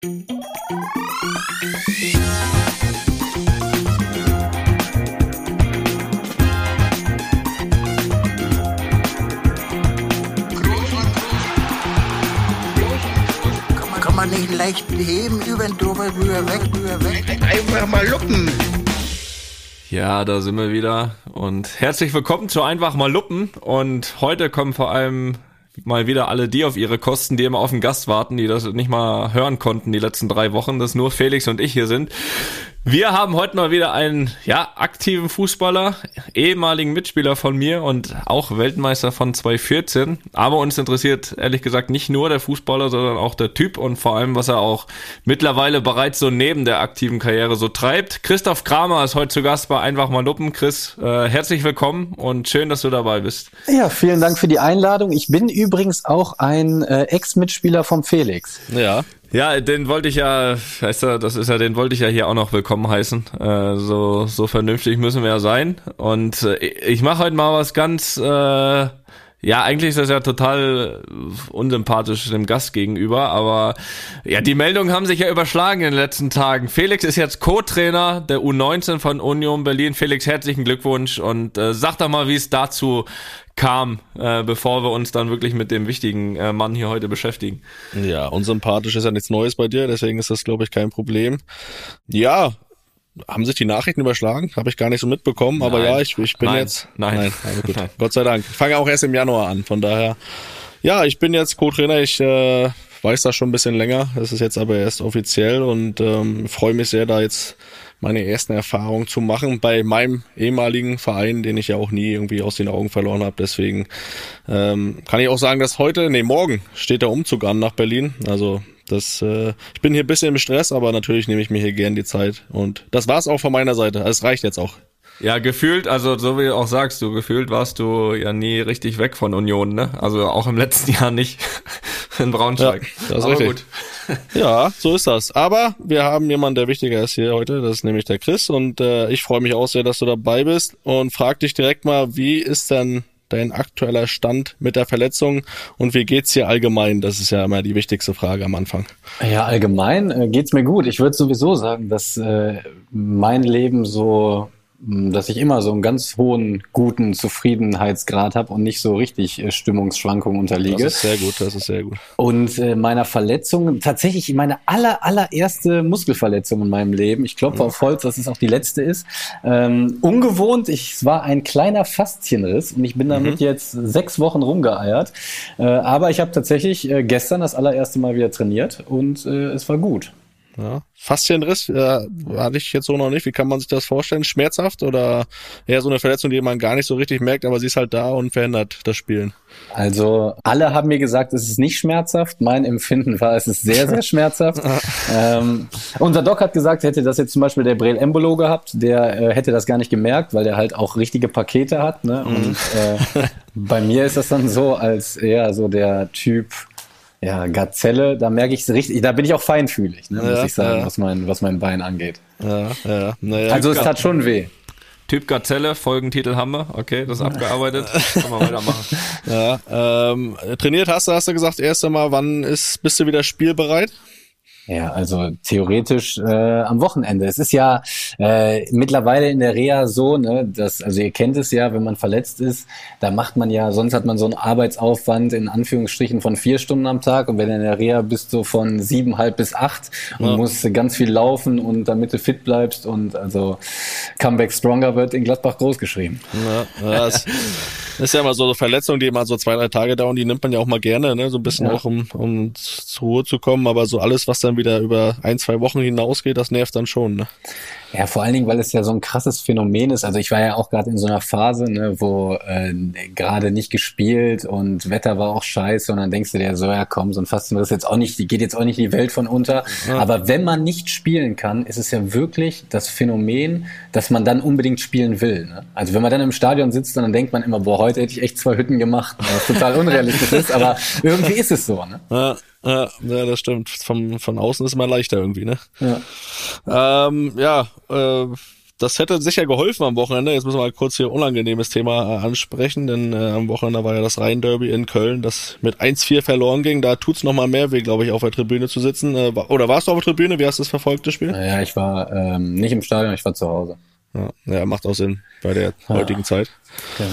Kann man nicht leicht heben, über den drüber, rüber, weg, rüber, weg. Einfach mal luppen. Ja, da sind wir wieder und herzlich willkommen zu Einfach mal Luppen und heute kommen vor allem mal wieder alle die auf ihre Kosten, die immer auf den Gast warten, die das nicht mal hören konnten die letzten drei Wochen, dass nur Felix und ich hier sind. Wir haben heute mal wieder einen ja, aktiven Fußballer, ehemaligen Mitspieler von mir und auch Weltmeister von 2014. Aber uns interessiert ehrlich gesagt nicht nur der Fußballer, sondern auch der Typ und vor allem, was er auch mittlerweile bereits so neben der aktiven Karriere so treibt. Christoph Kramer ist heute zu Gast bei Einfach mal Luppen. Chris, äh, herzlich willkommen und schön, dass du dabei bist. Ja, vielen Dank für die Einladung. Ich bin übrigens auch ein äh, Ex-Mitspieler vom Felix. Ja. Ja, den wollte ich ja, weißt du, das ist ja, den wollte ich ja hier auch noch willkommen heißen. Äh, so, so vernünftig müssen wir ja sein. Und äh, ich mache heute mal was ganz, äh, ja, eigentlich ist das ja total unsympathisch dem Gast gegenüber, aber ja, die Meldungen haben sich ja überschlagen in den letzten Tagen. Felix ist jetzt Co-Trainer der U19 von Union Berlin. Felix, herzlichen Glückwunsch und äh, sag doch mal, wie es dazu kam, äh, bevor wir uns dann wirklich mit dem wichtigen äh, Mann hier heute beschäftigen. Ja, unsympathisch ist ja nichts Neues bei dir, deswegen ist das, glaube ich, kein Problem. Ja, haben sich die Nachrichten überschlagen? Habe ich gar nicht so mitbekommen, aber Nein. ja, ich, ich bin Nein. jetzt. Nein. Nein, also gut. Nein. Gott sei Dank. Ich fange auch erst im Januar an, von daher. Ja, ich bin jetzt Co-Trainer. Ich äh, weiß das schon ein bisschen länger. Es ist jetzt aber erst offiziell und ähm, freue mich sehr, da jetzt meine ersten Erfahrungen zu machen bei meinem ehemaligen Verein, den ich ja auch nie irgendwie aus den Augen verloren habe. Deswegen ähm, kann ich auch sagen, dass heute, nee, morgen steht der Umzug an nach Berlin. Also das, äh, ich bin hier ein bisschen im Stress, aber natürlich nehme ich mir hier gern die Zeit. Und das war's auch von meiner Seite. Es reicht jetzt auch. Ja, gefühlt, also so wie du auch sagst, du gefühlt warst du ja nie richtig weg von Union, ne? Also auch im letzten Jahr nicht in Braunschweig. Ja, das ist Aber richtig. gut. Ja, so ist das. Aber wir haben jemanden, der wichtiger ist hier heute. Das ist nämlich der Chris. Und äh, ich freue mich auch sehr, dass du dabei bist. Und frag dich direkt mal, wie ist denn dein aktueller Stand mit der Verletzung und wie geht's dir allgemein? Das ist ja immer die wichtigste Frage am Anfang. Ja, allgemein äh, geht's mir gut. Ich würde sowieso sagen, dass äh, mein Leben so, dass ich immer so einen ganz hohen, guten Zufriedenheitsgrad habe und nicht so richtig äh, Stimmungsschwankungen unterliege. Das ist sehr gut, das ist sehr gut. Und äh, meiner Verletzung, tatsächlich meine aller, allererste Muskelverletzung in meinem Leben, ich klopfe auf Holz, dass es auch die letzte ist, ähm, ungewohnt, ich, es war ein kleiner Faszienriss und ich bin damit jetzt sechs Wochen rumgeeiert. Äh, aber ich habe tatsächlich äh, gestern das allererste Mal wieder trainiert und äh, es war gut. Ja. Faszienriss äh, hatte ich jetzt so noch nicht. Wie kann man sich das vorstellen? Schmerzhaft oder eher so eine Verletzung, die man gar nicht so richtig merkt, aber sie ist halt da und verhindert das Spielen? Also alle haben mir gesagt, es ist nicht schmerzhaft. Mein Empfinden war, es ist sehr, sehr schmerzhaft. ähm, unser Doc hat gesagt, hätte das jetzt zum Beispiel der Brel Embolo gehabt, der äh, hätte das gar nicht gemerkt, weil der halt auch richtige Pakete hat. Ne? Und äh, bei mir ist das dann so, als eher so der Typ, ja, Gazelle, da merke ich es richtig, da bin ich auch feinfühlig, ne, muss Ja, ich sagen, ja. was, mein, was mein Bein angeht. Ja, ja. Naja, Also es tat schon weh. Typ Gazelle, Folgentitel haben wir. Okay, das ist abgearbeitet. Können wir weitermachen. Ja, ähm, trainiert hast du, hast du gesagt, erst einmal, wann ist, bist du wieder spielbereit? Ja, also theoretisch äh, am Wochenende. Es ist ja äh, mittlerweile in der Reha so, ne, dass, also ihr kennt es ja, wenn man verletzt ist, da macht man ja, sonst hat man so einen Arbeitsaufwand in Anführungsstrichen von vier Stunden am Tag und wenn du in der Reha bist, so von siebenhalb bis acht und Ja. musst ganz viel laufen und damit du fit bleibst und also Comeback Stronger wird in Gladbach groß geschrieben. Ja, ja, das ist ja immer so eine Verletzung, die immer so zwei, drei Tage dauern, die nimmt man ja auch mal gerne, ne? so ein bisschen Ja. auch, um, um zur Ruhe zu kommen, aber so alles, was dann wieder über ein, zwei Wochen hinausgeht, das nervt dann schon. Ne? Ja, vor allen Dingen, weil es ja so ein krasses Phänomen ist. Also ich war ja auch gerade in so einer Phase, ne, wo äh, gerade nicht gespielt und Wetter war auch scheiße und dann denkst du dir so, ja komm, so ein Fastenriss ist jetzt auch nicht, die geht jetzt auch nicht die Welt von unter. Aber wenn man nicht spielen kann, ist es ja wirklich das Phänomen, dass man dann unbedingt spielen will. Ne? Also wenn man dann im Stadion sitzt, dann denkt man immer, boah, heute hätte ich echt zwei Hütten gemacht, was total unrealistisch ist, aber irgendwie ist es so. Ne? Ja, ja, ja, das stimmt. Von, von außen ist immer leichter irgendwie, ne? Ja. Ähm, ja, äh, das hätte sicher geholfen am Wochenende. Jetzt müssen wir mal kurz hier unangenehmes Thema äh, ansprechen, denn äh, am Wochenende war ja das Rhein-Derby in Köln, das mit 1-4 verloren ging. Da tut's noch mal mehr weh, glaube ich, auf der Tribüne zu sitzen. Äh, oder warst du auf der Tribüne? Wie hast du das verfolgt, das Spiel? Ja, ich war ähm, nicht im Stadion, ich war zu Hause. Ja, ja macht auch Sinn bei der ja. heutigen Zeit. Genau.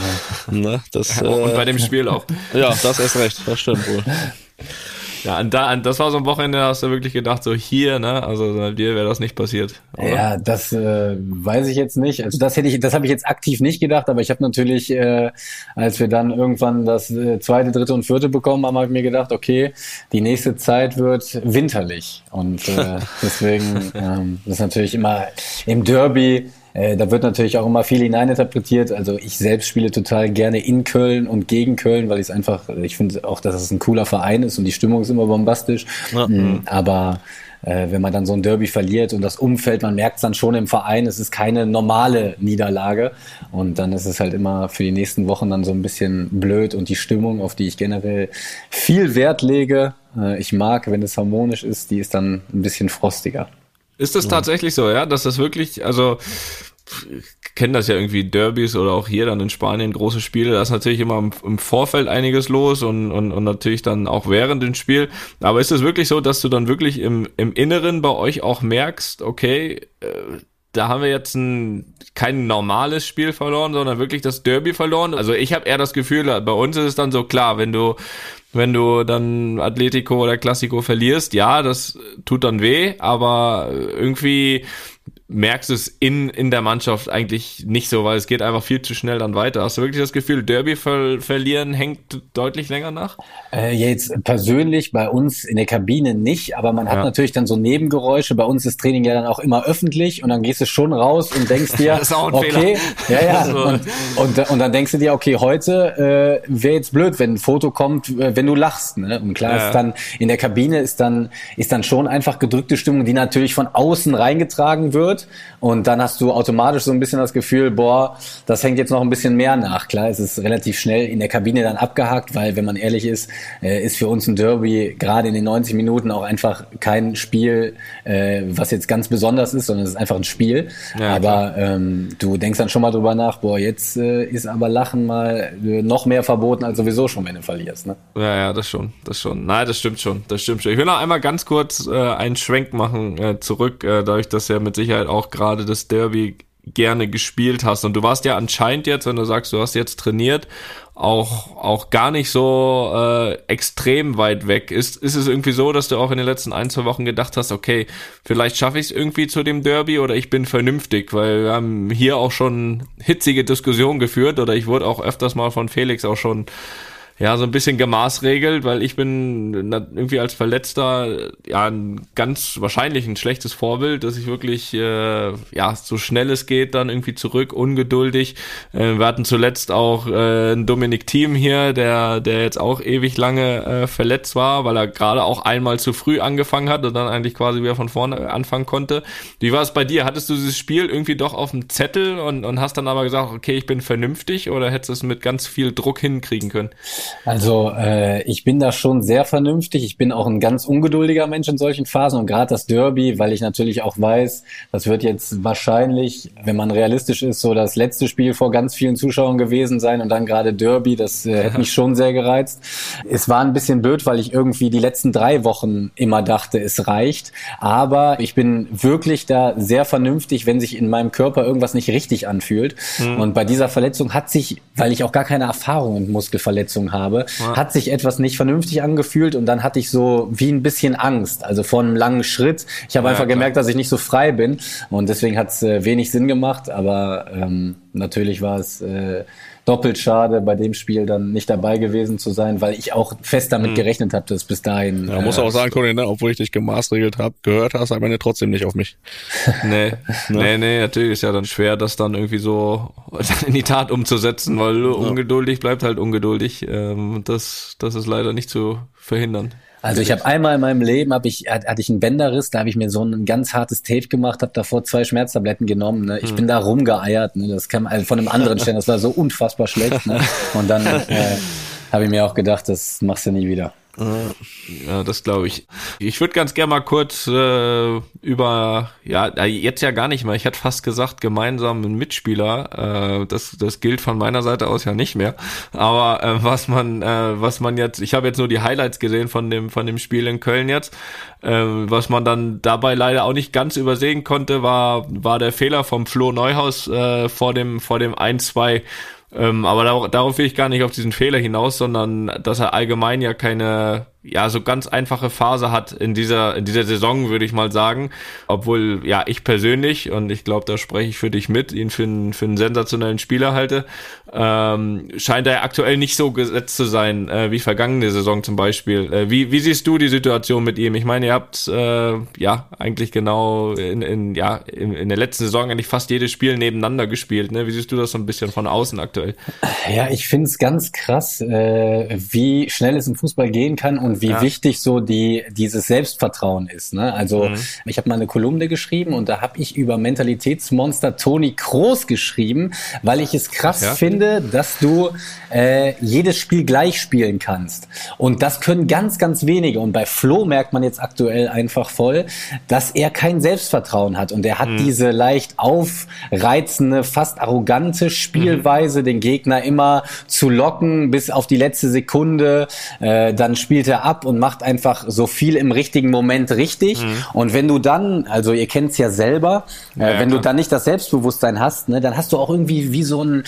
Ne, das, Ja, und äh, bei dem Spiel auch. ja, das ist recht, das stimmt wohl. Ja, und da, das war so ein Wochenende, hast du wirklich gedacht, so hier, ne, also dir wäre das nicht passiert. Oder? Ja, das äh, weiß ich jetzt nicht. Also das hätte ich, das habe ich jetzt aktiv nicht gedacht, aber ich habe natürlich, äh, als wir dann irgendwann das äh, zweite, dritte und vierte bekommen haben, habe ich mir gedacht, okay, die nächste Zeit wird winterlich und äh, deswegen ähm, das ist natürlich immer im Derby äh, da wird natürlich auch immer viel hineininterpretiert. Also ich selbst spiele total gerne in Köln und gegen Köln, weil ich es einfach, ich finde auch, dass es ein cooler Verein ist und die Stimmung ist immer bombastisch. Ja. Mhm, aber äh, wenn man dann so ein Derby verliert und das Umfeld, man merkt es dann schon im Verein, es ist keine normale Niederlage. Und dann ist es halt immer für die nächsten Wochen dann so ein bisschen blöd und die Stimmung, auf die ich generell viel Wert lege, äh, ich mag, wenn es harmonisch ist, die ist dann ein bisschen frostiger. Ist das tatsächlich so, ja, dass das wirklich, also kennen das ja irgendwie Derbys oder auch hier dann in Spanien große Spiele, da ist natürlich immer im, im Vorfeld einiges los und, und, und natürlich dann auch während dem Spiel. Aber ist es wirklich so, dass du dann wirklich im, im Inneren bei euch auch merkst, okay, äh, da haben wir jetzt ein, kein normales Spiel verloren, sondern wirklich das Derby verloren. Also ich habe eher das Gefühl, bei uns ist es dann so klar, wenn du wenn du dann Atletico oder Classico verlierst, ja, das tut dann weh, aber irgendwie merkst du es in, in der Mannschaft eigentlich nicht so, weil es geht einfach viel zu schnell dann weiter. Hast du wirklich das Gefühl, Derby ver verlieren hängt deutlich länger nach? Äh, jetzt persönlich bei uns in der Kabine nicht, aber man hat Ja. natürlich dann so Nebengeräusche. Bei uns ist Training ja dann auch immer öffentlich und dann gehst du schon raus und denkst dir, okay, ja, ja, So. und, und, und dann denkst du dir, okay, heute äh, wäre jetzt blöd, wenn ein Foto kommt, äh, wenn du lachst. Ne? Und klar Ja. ist dann in der Kabine ist dann ist dann schon einfach gedrückte Stimmung, die natürlich von außen reingetragen wird und dann hast du automatisch so ein bisschen das Gefühl, boah, das hängt jetzt noch ein bisschen mehr nach. Klar, es ist relativ schnell in der Kabine dann abgehakt, weil wenn man ehrlich ist, äh, ist für uns ein Derby gerade in den 90 Minuten auch einfach kein Spiel, äh, was jetzt ganz besonders ist, sondern es ist einfach ein Spiel. Ja, aber ähm, du denkst dann schon mal drüber nach, boah, jetzt äh, ist aber Lachen mal äh, noch mehr verboten als sowieso schon, wenn du verlierst. Ne? Ja, ja, das schon, das schon. Nein, das stimmt schon, das stimmt schon. Ich will noch einmal ganz kurz äh, einen Schwenk machen äh, zurück, äh, dadurch, dass ja mit Sicherheit auch gerade das Derby gerne gespielt hast. Und du warst ja anscheinend jetzt, wenn du sagst, du hast jetzt trainiert, auch, auch gar nicht so äh, extrem weit weg. Ist, ist es irgendwie so, dass du auch in den letzten ein, zwei Wochen gedacht hast, okay, vielleicht schaffe ich es irgendwie zu dem Derby oder ich bin vernünftig, weil wir haben hier auch schon hitzige Diskussionen geführt oder ich wurde auch öfters mal von Felix auch schon ja, so ein bisschen gemaßregelt, weil ich bin irgendwie als Verletzter ja ein ganz wahrscheinlich ein schlechtes Vorbild, dass ich wirklich äh, ja so schnell es geht dann irgendwie zurück, ungeduldig. Äh, wir hatten zuletzt auch äh, einen Dominik Thiem hier, der der jetzt auch ewig lange äh, verletzt war, weil er gerade auch einmal zu früh angefangen hat und dann eigentlich quasi wieder von vorne anfangen konnte. Wie war es bei dir? Hattest du dieses Spiel irgendwie doch auf dem Zettel und, und hast dann aber gesagt, okay, ich bin vernünftig oder hättest du es mit ganz viel Druck hinkriegen können? Also äh, ich bin da schon sehr vernünftig. Ich bin auch ein ganz ungeduldiger Mensch in solchen Phasen und gerade das Derby, weil ich natürlich auch weiß, das wird jetzt wahrscheinlich, wenn man realistisch ist, so das letzte Spiel vor ganz vielen Zuschauern gewesen sein und dann gerade Derby, das äh, hätte mich schon sehr gereizt. Es war ein bisschen blöd, weil ich irgendwie die letzten drei Wochen immer dachte, es reicht. Aber ich bin wirklich da sehr vernünftig, wenn sich in meinem Körper irgendwas nicht richtig anfühlt. Und bei dieser Verletzung hat sich, weil ich auch gar keine Erfahrung in Muskelverletzungen habe, hat sich etwas nicht vernünftig angefühlt und dann hatte ich so wie ein bisschen Angst, also vor einem langen Schritt. Ich habe Ja, einfach klar. gemerkt, dass ich nicht so frei bin und deswegen hat es äh, wenig Sinn gemacht, aber ähm, natürlich war es äh, doppelt schade, bei dem Spiel dann nicht dabei gewesen zu sein, weil ich auch fest damit gerechnet habe, dass bis dahin. Ja, muss äh, auch sagen, Toni, ne, obwohl ich dich gemaßregelt habe, gehört hast, am Ende trotzdem nicht auf mich. Nee, nee, nee, natürlich ist ja dann schwer, das dann irgendwie so in die Tat umzusetzen, weil ungeduldig bleibt halt ungeduldig. Ähm, das, das ist leider nicht zu verhindern. Also ich habe einmal in meinem Leben hab ich hat- hatte ich einen Bänderriss, da habe ich mir so ein ganz hartes Tape gemacht, habe davor zwei Schmerztabletten genommen. Ne? Ich bin da rumgeeiert, ne? das kam also von einem anderen Stellen, das war so unfassbar schlecht. Ne? Und dann äh, habe ich mir auch gedacht, das machst du nie wieder. Ja, das glaube ich. Ich würde ganz gerne mal kurz äh, über, ja, jetzt ja gar nicht mehr. Ich hätte fast gesagt, gemeinsam einen Mitspieler. Äh, das, das gilt von meiner Seite aus ja nicht mehr. Aber äh, was man, äh, was man jetzt, ich habe jetzt nur die Highlights gesehen von dem, von dem Spiel in Köln jetzt. Äh, was man dann dabei leider auch nicht ganz übersehen konnte, war, war der Fehler vom Flo Neuhaus äh, vor dem, vor dem 1-2 ähm, aber darauf, darauf will ich gar nicht auf diesen Fehler hinaus, sondern dass er allgemein ja keine ja so ganz einfache Phase hat in dieser in dieser Saison würde ich mal sagen. Obwohl ja ich persönlich und ich glaube da spreche ich für dich mit ihn für einen für einen sensationellen Spieler halte ähm, scheint er aktuell nicht so gesetzt zu sein äh, wie vergangene Saison zum Beispiel. Äh, wie wie siehst du die Situation mit ihm? Ich meine ihr habt äh, ja eigentlich genau in, in ja in, in der letzten Saison eigentlich fast jedes Spiel nebeneinander gespielt ne? Wie siehst du das so ein bisschen von außen aktuell? Ja ich finde es ganz krass äh, wie schnell es im Fußball gehen kann und und wie ja. wichtig so die dieses Selbstvertrauen ist. Ne? Also mhm. ich habe mal eine Kolumne geschrieben und da habe ich über Mentalitätsmonster Toni Kroos geschrieben, weil ich es krass ja. finde, dass du äh, jedes Spiel gleich spielen kannst. Und das können ganz, ganz wenige. Und bei Flo merkt man jetzt aktuell einfach voll, dass er kein Selbstvertrauen hat. Und er hat mhm. diese leicht aufreizende, fast arrogante Spielweise, mhm. den Gegner immer zu locken bis auf die letzte Sekunde. Äh, dann spielt er ab und macht einfach so viel im richtigen Moment richtig. Mhm. Und wenn du dann, also ihr kennt es ja selber, äh, ja, wenn klar. du dann nicht das Selbstbewusstsein hast, ne, dann hast du auch irgendwie wie so ein,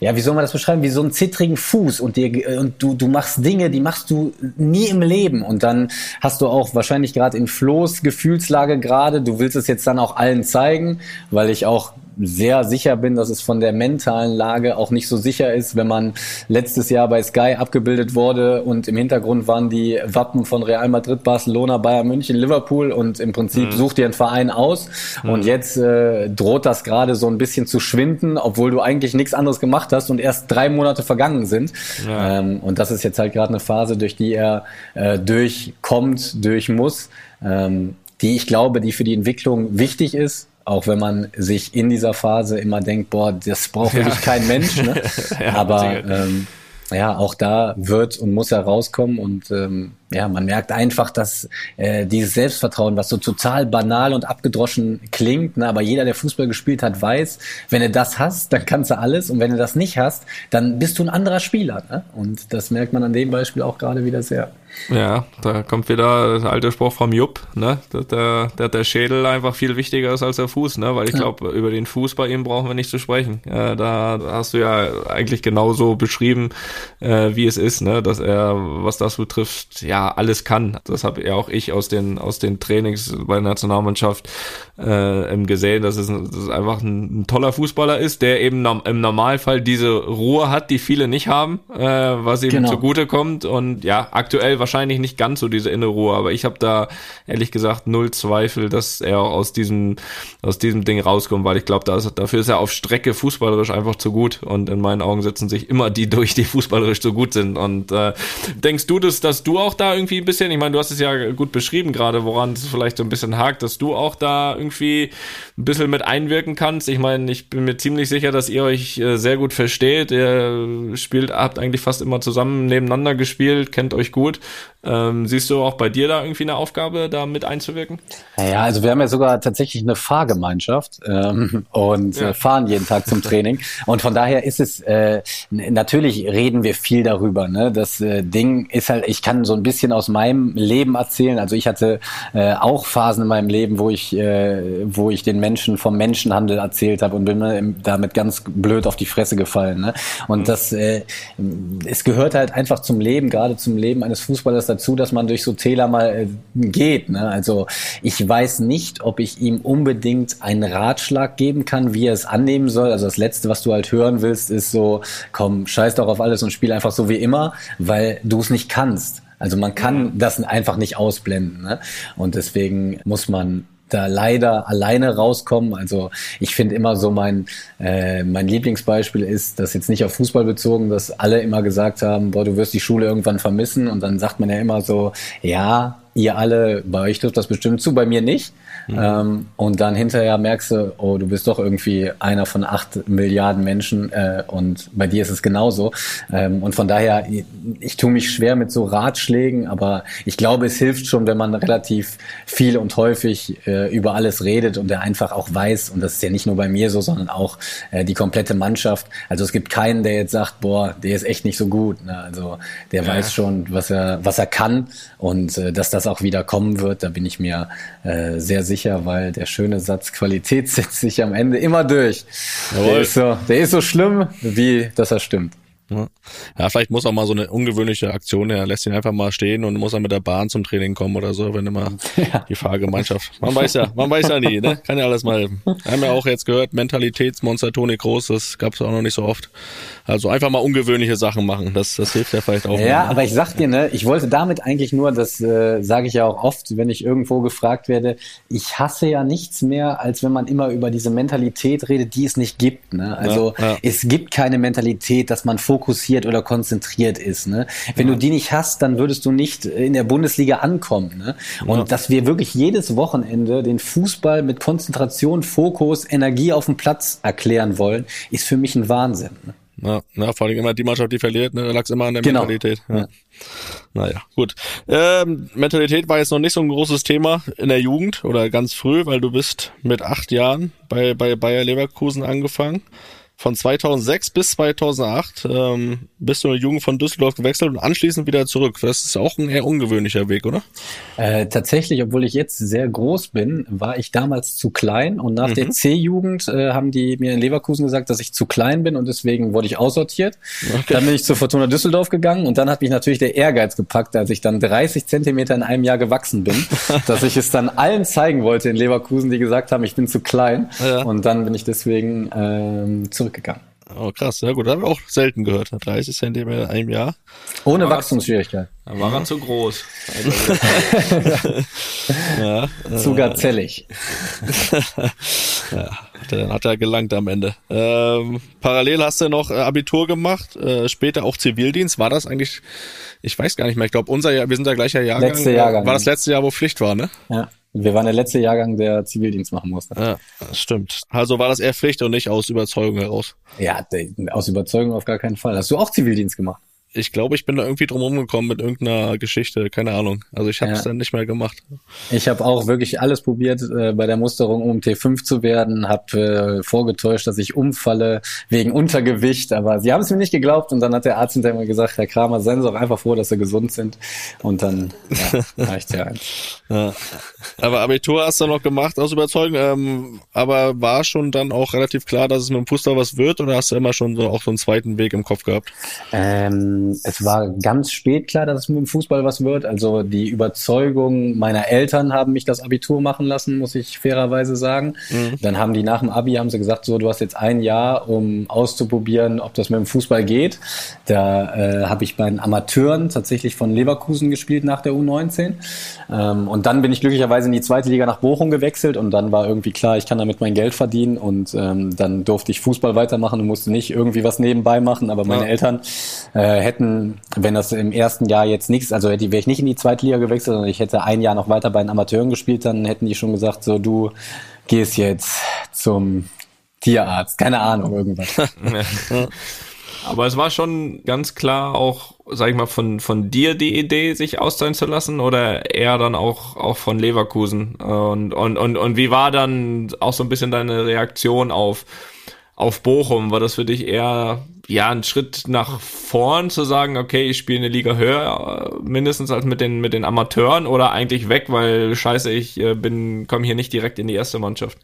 ja, wie soll man das beschreiben, wie so ein zittrigen Fuß und dir und du du machst Dinge, die machst du nie im Leben und dann hast du auch wahrscheinlich gerade in Flo's Gefühlslage gerade, du willst es jetzt dann auch allen zeigen, weil ich auch sehr sicher bin, dass es von der mentalen Lage auch nicht so sicher ist, wenn man letztes Jahr bei Sky abgebildet wurde und im Hintergrund waren die Wappen von Real Madrid, Barcelona, Bayern München, Liverpool und im Prinzip mhm. sucht dir einen Verein aus mhm. und jetzt äh, droht das gerade so ein bisschen zu schwinden, obwohl du eigentlich nichts anderes gemacht hast und erst drei Monate vergangen sind. Ja. Ähm, und das ist jetzt halt gerade eine Phase, durch die er äh, durchkommt, durch muss. Ähm, die ich glaube, die für die Entwicklung wichtig ist, auch wenn man sich in dieser Phase immer denkt, boah, das braucht wirklich ja. kein Mensch. Ne? ja, Aber ähm, ja, auch da wird und muss er rauskommen und ähm, ja, man merkt einfach, dass äh, dieses Selbstvertrauen, was so total banal und abgedroschen klingt, ne, aber jeder, der Fußball gespielt hat, weiß, wenn du das hast, dann kannst du alles und wenn du das nicht hast, dann bist du ein anderer Spieler. Ne? Und das merkt man an dem Beispiel auch gerade wieder sehr. Ja, da kommt wieder der alte Spruch vom Jupp, ne? Dass der, der, der Schädel einfach viel wichtiger ist als der Fuß, ne? Weil ich glaube, ja. über den Fuß bei ihm brauchen wir nicht zu sprechen. Äh, da hast du ja eigentlich genauso beschrieben, äh, wie es ist, ne? Dass er, was das betrifft, ja, alles kann. Das habe ja auch ich aus den, aus den Trainings bei der Nationalmannschaft äh, gesehen, dass es, dass es einfach ein, ein, toller Fußballer ist, der eben im Normalfall diese Ruhe hat, die viele nicht haben, äh, was ihm genau. zugute kommt. Und ja, aktuell wahrscheinlich nicht ganz so diese innere Ruhe, aber ich habe da ehrlich gesagt null Zweifel, dass er aus diesem, aus diesem Ding rauskommt, weil ich glaube, da dafür ist er auf Strecke fußballerisch einfach zu gut. Und in meinen Augen setzen sich immer die durch, die fußballerisch so gut sind. Und äh, denkst du, dass, dass du auch da irgendwie ein bisschen, ich meine, du hast es ja gut beschrieben gerade, woran es vielleicht so ein bisschen hakt, dass du auch da irgendwie ein bisschen mit einwirken kannst. Ich meine, ich bin mir ziemlich sicher, dass ihr euch äh, sehr gut versteht. Ihr spielt, habt eigentlich fast immer zusammen nebeneinander gespielt, kennt euch gut. Ähm, siehst du auch bei dir da irgendwie eine Aufgabe, da mit einzuwirken? Ja, also wir haben ja sogar tatsächlich eine Fahrgemeinschaft ähm, und ja. äh, fahren jeden Tag zum Training. Und von daher ist es, äh, natürlich reden wir viel darüber. Ne? Das äh, Ding ist halt, ich kann so ein bisschen aus meinem Leben erzählen. Also ich hatte äh, auch Phasen in meinem Leben, wo ich, äh, wo ich den Menschen vom Menschenhandel erzählt habe und bin damit ganz blöd auf die Fresse gefallen. Ne? Und mhm. das, äh, es gehört halt einfach zum Leben, gerade zum Leben eines Fußballers dazu, dass man durch so Täler mal äh, geht. Ne? Also ich weiß nicht, ob ich ihm unbedingt einen Ratschlag geben kann, wie er es annehmen soll. Also das Letzte, was du halt hören willst, ist so, komm, scheiß doch auf alles und spiel einfach so wie immer, weil du es nicht kannst. Also man kann das einfach nicht ausblenden. Ne? Und deswegen muss man da leider alleine rauskommen. Also ich finde immer so mein, äh, mein Lieblingsbeispiel ist, das jetzt nicht auf Fußball bezogen, dass alle immer gesagt haben, boah, du wirst die Schule irgendwann vermissen und dann sagt man ja immer so, ja, ihr alle, bei euch trifft das bestimmt zu, bei mir nicht. Mhm. Ähm, und dann hinterher merkst du, oh, du bist doch irgendwie einer von acht Milliarden Menschen äh, und bei dir ist es genauso. Ähm, und von daher, ich, ich tue mich schwer mit so Ratschlägen, aber ich glaube, es hilft schon, wenn man relativ viel und häufig äh, über alles redet und der einfach auch weiß, und das ist ja nicht nur bei mir so, sondern auch äh, die komplette Mannschaft. Also es gibt keinen, der jetzt sagt, boah, der ist echt nicht so gut. Ne? Also der ja. weiß schon, was er, was er kann und äh, dass das auch wieder kommen wird, da bin ich mir äh, sehr sicher, weil der schöne Satz Qualität setzt sich am Ende immer durch. Der ist, so, der ist so schlimm, wie dass er stimmt. Ja, vielleicht muss auch mal so eine ungewöhnliche Aktion her. Lässt ihn einfach mal stehen und muss dann mit der Bahn zum Training kommen oder so, wenn immer ja. die Fahrgemeinschaft. Man weiß ja, man weiß ja nie, ne? Kann ja alles mal helfen. Wir haben ja auch jetzt gehört, Mentalitätsmonster Toni Groß, das gab's auch noch nicht so oft. Also einfach mal ungewöhnliche Sachen machen. Das, das hilft ja vielleicht auch. Ja, mal. aber ich sag dir, ne, ich wollte damit eigentlich nur, das äh, sage ich ja auch oft, wenn ich irgendwo gefragt werde, ich hasse ja nichts mehr, als wenn man immer über diese Mentalität redet, die es nicht gibt. Ne? Also ja, es gibt keine Mentalität, dass man fokussiert fokussiert oder konzentriert ist. Ne? Wenn ja. du die nicht hast, dann würdest du nicht in der Bundesliga ankommen. Ne? Und ja. dass wir wirklich jedes Wochenende den Fußball mit Konzentration, Fokus, Energie auf dem Platz erklären wollen, ist für mich ein Wahnsinn. Ne? Ja, ja, vor allem immer die Mannschaft, die verliert, ne, da lag es immer an der genau. Mentalität. Ja. ja. Naja, gut. Ähm, Mentalität war jetzt noch nicht so ein großes Thema in der Jugend oder ganz früh, weil du bist mit acht Jahren bei, bei Bayer Leverkusen angefangen von 2006 bis 2008 ähm, bist du in der Jugend von Düsseldorf gewechselt und anschließend wieder zurück. Das ist auch ein eher ungewöhnlicher Weg, oder? Äh, tatsächlich, obwohl ich jetzt sehr groß bin, war ich damals zu klein und nach mhm. der C-Jugend äh, haben die mir in Leverkusen gesagt, dass ich zu klein bin und deswegen wurde ich aussortiert. Okay. Dann bin ich zur Fortuna Düsseldorf gegangen und dann hat mich natürlich der Ehrgeiz gepackt, als ich dann 30 Zentimeter in einem Jahr gewachsen bin, dass ich es dann allen zeigen wollte in Leverkusen, die gesagt haben, ich bin zu klein. Ja. Und dann bin ich deswegen ähm, zurück zurückgegangen. Oh krass, ja gut, haben wir auch selten gehört. 30 Zentimeter in einem Jahr. Ohne war Wachstumsschwierigkeit. Da war er zu groß. ja, zu gazellig. ja, dann hat er gelangt am Ende. Ähm, parallel hast du noch äh, Abitur gemacht, äh, später auch Zivildienst. War das eigentlich, ich weiß gar nicht mehr, ich glaube, unser Jahr, wir sind der gleiche Jahrgang. Letzte Jahrgang. War das letzte Jahr, wo Pflicht war, ne? Ja. Wir waren der letzte Jahrgang, der Zivildienst machen musste. Ja, stimmt. Also war das eher Pflicht und nicht aus Überzeugung heraus? Ja, aus Überzeugung auf gar keinen Fall. Hast du auch Zivildienst gemacht? Ich glaube, ich bin da irgendwie drum rumgekommen mit irgendeiner Geschichte, keine Ahnung. Also ich habe es ja. dann nicht mehr gemacht. Ich habe auch wirklich alles probiert, äh, bei der Musterung um T5 zu werden, habe äh, vorgetäuscht, dass ich umfalle wegen Untergewicht, aber sie haben es mir nicht geglaubt und dann hat der Arzt hinterher mir gesagt, Herr Kramer, seien Sie doch einfach froh, dass Sie gesund sind und dann ja, reicht ja eins. Ja. Aber Abitur hast du noch gemacht aus Überzeugung, ähm, aber war schon dann auch relativ klar, dass es mit dem Fußball was wird oder hast du immer schon so auch so einen zweiten Weg im Kopf gehabt? Ähm, es war ganz spät klar, dass es mit dem Fußball was wird. Also die Überzeugung meiner Eltern haben mich das Abitur machen lassen, muss ich fairerweise sagen. Mhm. Dann haben die nach dem Abi haben sie gesagt, so du hast jetzt ein Jahr, um auszuprobieren, ob das mit dem Fußball geht. Da äh, habe ich bei den Amateuren tatsächlich von Leverkusen gespielt nach der U19. Ähm, und dann bin ich glücklicherweise in die zweite Liga nach Bochum gewechselt und dann war irgendwie klar, ich kann damit mein Geld verdienen und ähm, dann durfte ich Fußball weitermachen und musste nicht irgendwie was nebenbei machen. Aber meine ja. Eltern äh, hätten, wenn das im ersten Jahr jetzt nichts, also hätte, wäre ich nicht in die zweite Liga gewechselt, sondern ich hätte ein Jahr noch weiter bei den Amateuren gespielt, dann hätten die schon gesagt, so du gehst jetzt zum Tierarzt, keine Ahnung, irgendwas. Aber es war schon ganz klar auch, sag ich mal, von, von dir die Idee, sich austeilen zu lassen oder eher dann auch, auch von Leverkusen? Und, und, und, und wie war dann auch so ein bisschen deine Reaktion auf, auf Bochum? War das für dich eher ja, ein Schritt nach vorn zu sagen, okay, ich spiele eine Liga höher, äh, mindestens als mit den, mit den Amateuren oder eigentlich weg, weil scheiße, ich äh, bin, komme hier nicht direkt in die erste Mannschaft?